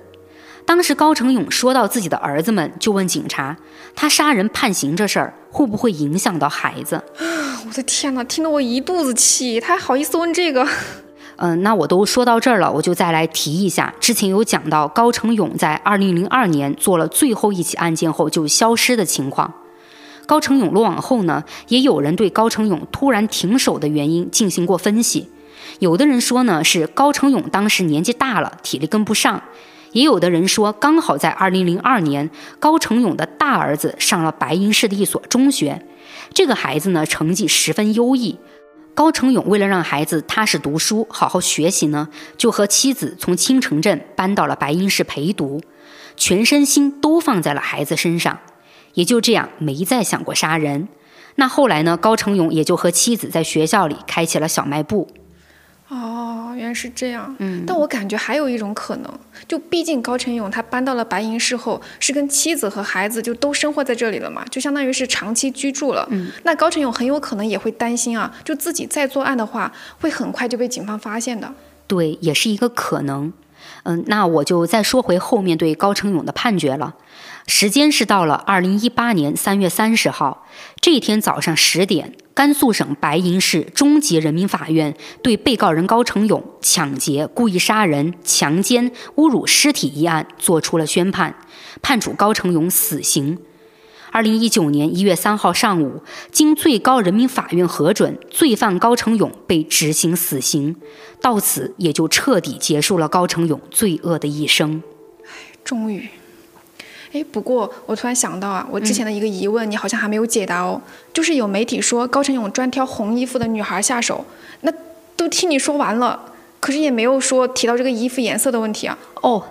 当时高成勇说到自己的儿子们，就问警察：他杀人判刑这事儿会不会影响到孩子？我的天哪，听得我一肚子气。他还好意思问这个？嗯，那我都说到这儿了，我就再来提一下，之前有讲到高成勇在二零零二年做了最后一起案件后就消失的情况。高成勇落网后呢，也有人对高成勇突然停手的原因进行过分析。有的人说呢，是高成勇当时年纪大了，体力跟不上；也有的人说，刚好在二零零二年，高成勇的大儿子上了白银市的一所中学，这个孩子呢，成绩十分优异。高成勇为了让孩子踏实读书、好好学习呢，就和妻子从青城镇搬到了白银市陪读，全身心都放在了孩子身上，也就这样没再想过杀人。那后来呢，高成勇也就和妻子在学校里开起了小卖部。哦，原来是这样。嗯，但我感觉还有一种可能，就毕竟高成勇他搬到了白银市后，是跟妻子和孩子就都生活在这里了嘛，就相当于是长期居住了。嗯，那高成勇很有可能也会担心啊，就自己再作案的话，会很快就被警方发现的。对，也是一个可能。嗯，那我就再说回后面对高成勇的判决了。时间是到了二零一八年三月三十号这一天早上十点，甘肃省白银市中级人民法院对被告人高成勇抢劫、故意杀人、强奸、侮辱尸体一案作出了宣判，判处高成勇死刑。二零一九年一月三号上午，经最高人民法院核准，罪犯高成勇被执行死刑，到此也就彻底结束了高成勇罪恶的一生。终于。哎，不过我突然想到啊，我之前的一个疑问，你好像还没有解答哦。就是有媒体说高晨勇专挑红衣服的女孩下手，那都听你说完了。可是也没有说提到这个衣服颜色的问题啊。哦，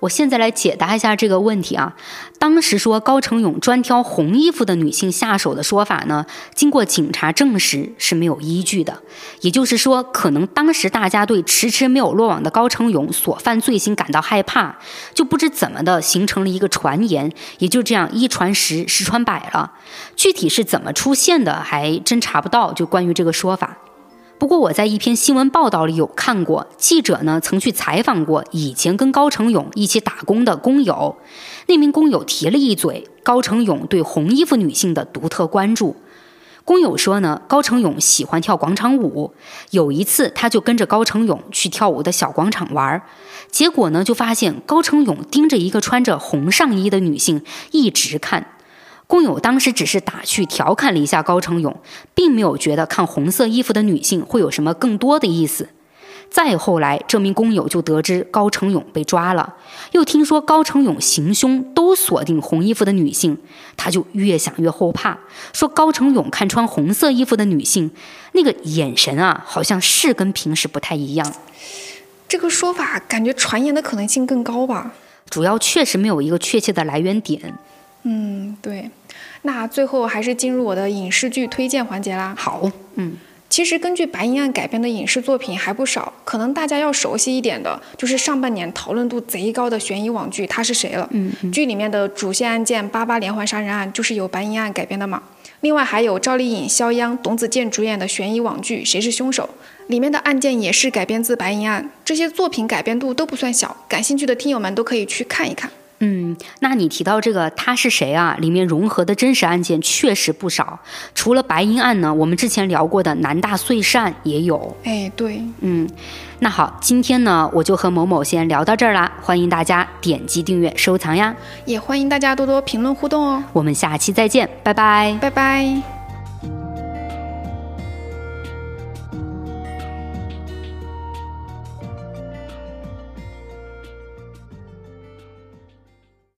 我现在来解答一下这个问题啊。当时说高成勇专挑红衣服的女性下手的说法呢，经过警察证实是没有依据的。也就是说，可能当时大家对迟迟没有落网的高成勇所犯罪行感到害怕，就不知怎么的形成了一个传言，也就这样一传十，十传百了。具体是怎么出现的，还真查不到。就关于这个说法。不过我在一篇新闻报道里有看过，记者呢曾去采访过以前跟高成勇一起打工的工友，那名工友提了一嘴高成勇对红衣服女性的独特关注。工友说呢，高成勇喜欢跳广场舞，有一次他就跟着高成勇去跳舞的小广场玩，结果呢就发现高成勇盯着一个穿着红上衣的女性一直看。工友当时只是打趣调侃了一下高成勇，并没有觉得看红色衣服的女性会有什么更多的意思。再后来，这名工友就得知高成勇被抓了，又听说高成勇行凶都锁定红衣服的女性，他就越想越后怕，说高成勇看穿红色衣服的女性，那个眼神啊，好像是跟平时不太一样。这个说法感觉传言的可能性更高吧？主要确实没有一个确切的来源点。嗯，对。那最后还是进入我的影视剧推荐环节啦。好，嗯。其实根据白银案改编的影视作品还不少，可能大家要熟悉一点的就是上半年讨论度贼高的悬疑网剧《他是谁》了。嗯，剧里面的主线案件八八连环杀人案就是由白银案改编的嘛。另外还有赵丽颖、肖央、董子健主演的悬疑网剧《谁是凶手》，里面的案件也是改编自白银案。这些作品改编度都不算小，感兴趣的听友们都可以去看一看。嗯，那你提到这个他是谁啊？里面融合的真实案件确实不少。除了白银案呢，我们之前聊过的南大碎扇也有。哎，对，嗯，那好，今天呢，我就和某某先聊到这儿啦。欢迎大家点击订阅、收藏呀，也欢迎大家多多评论互动哦。我们下期再见，拜拜，拜拜。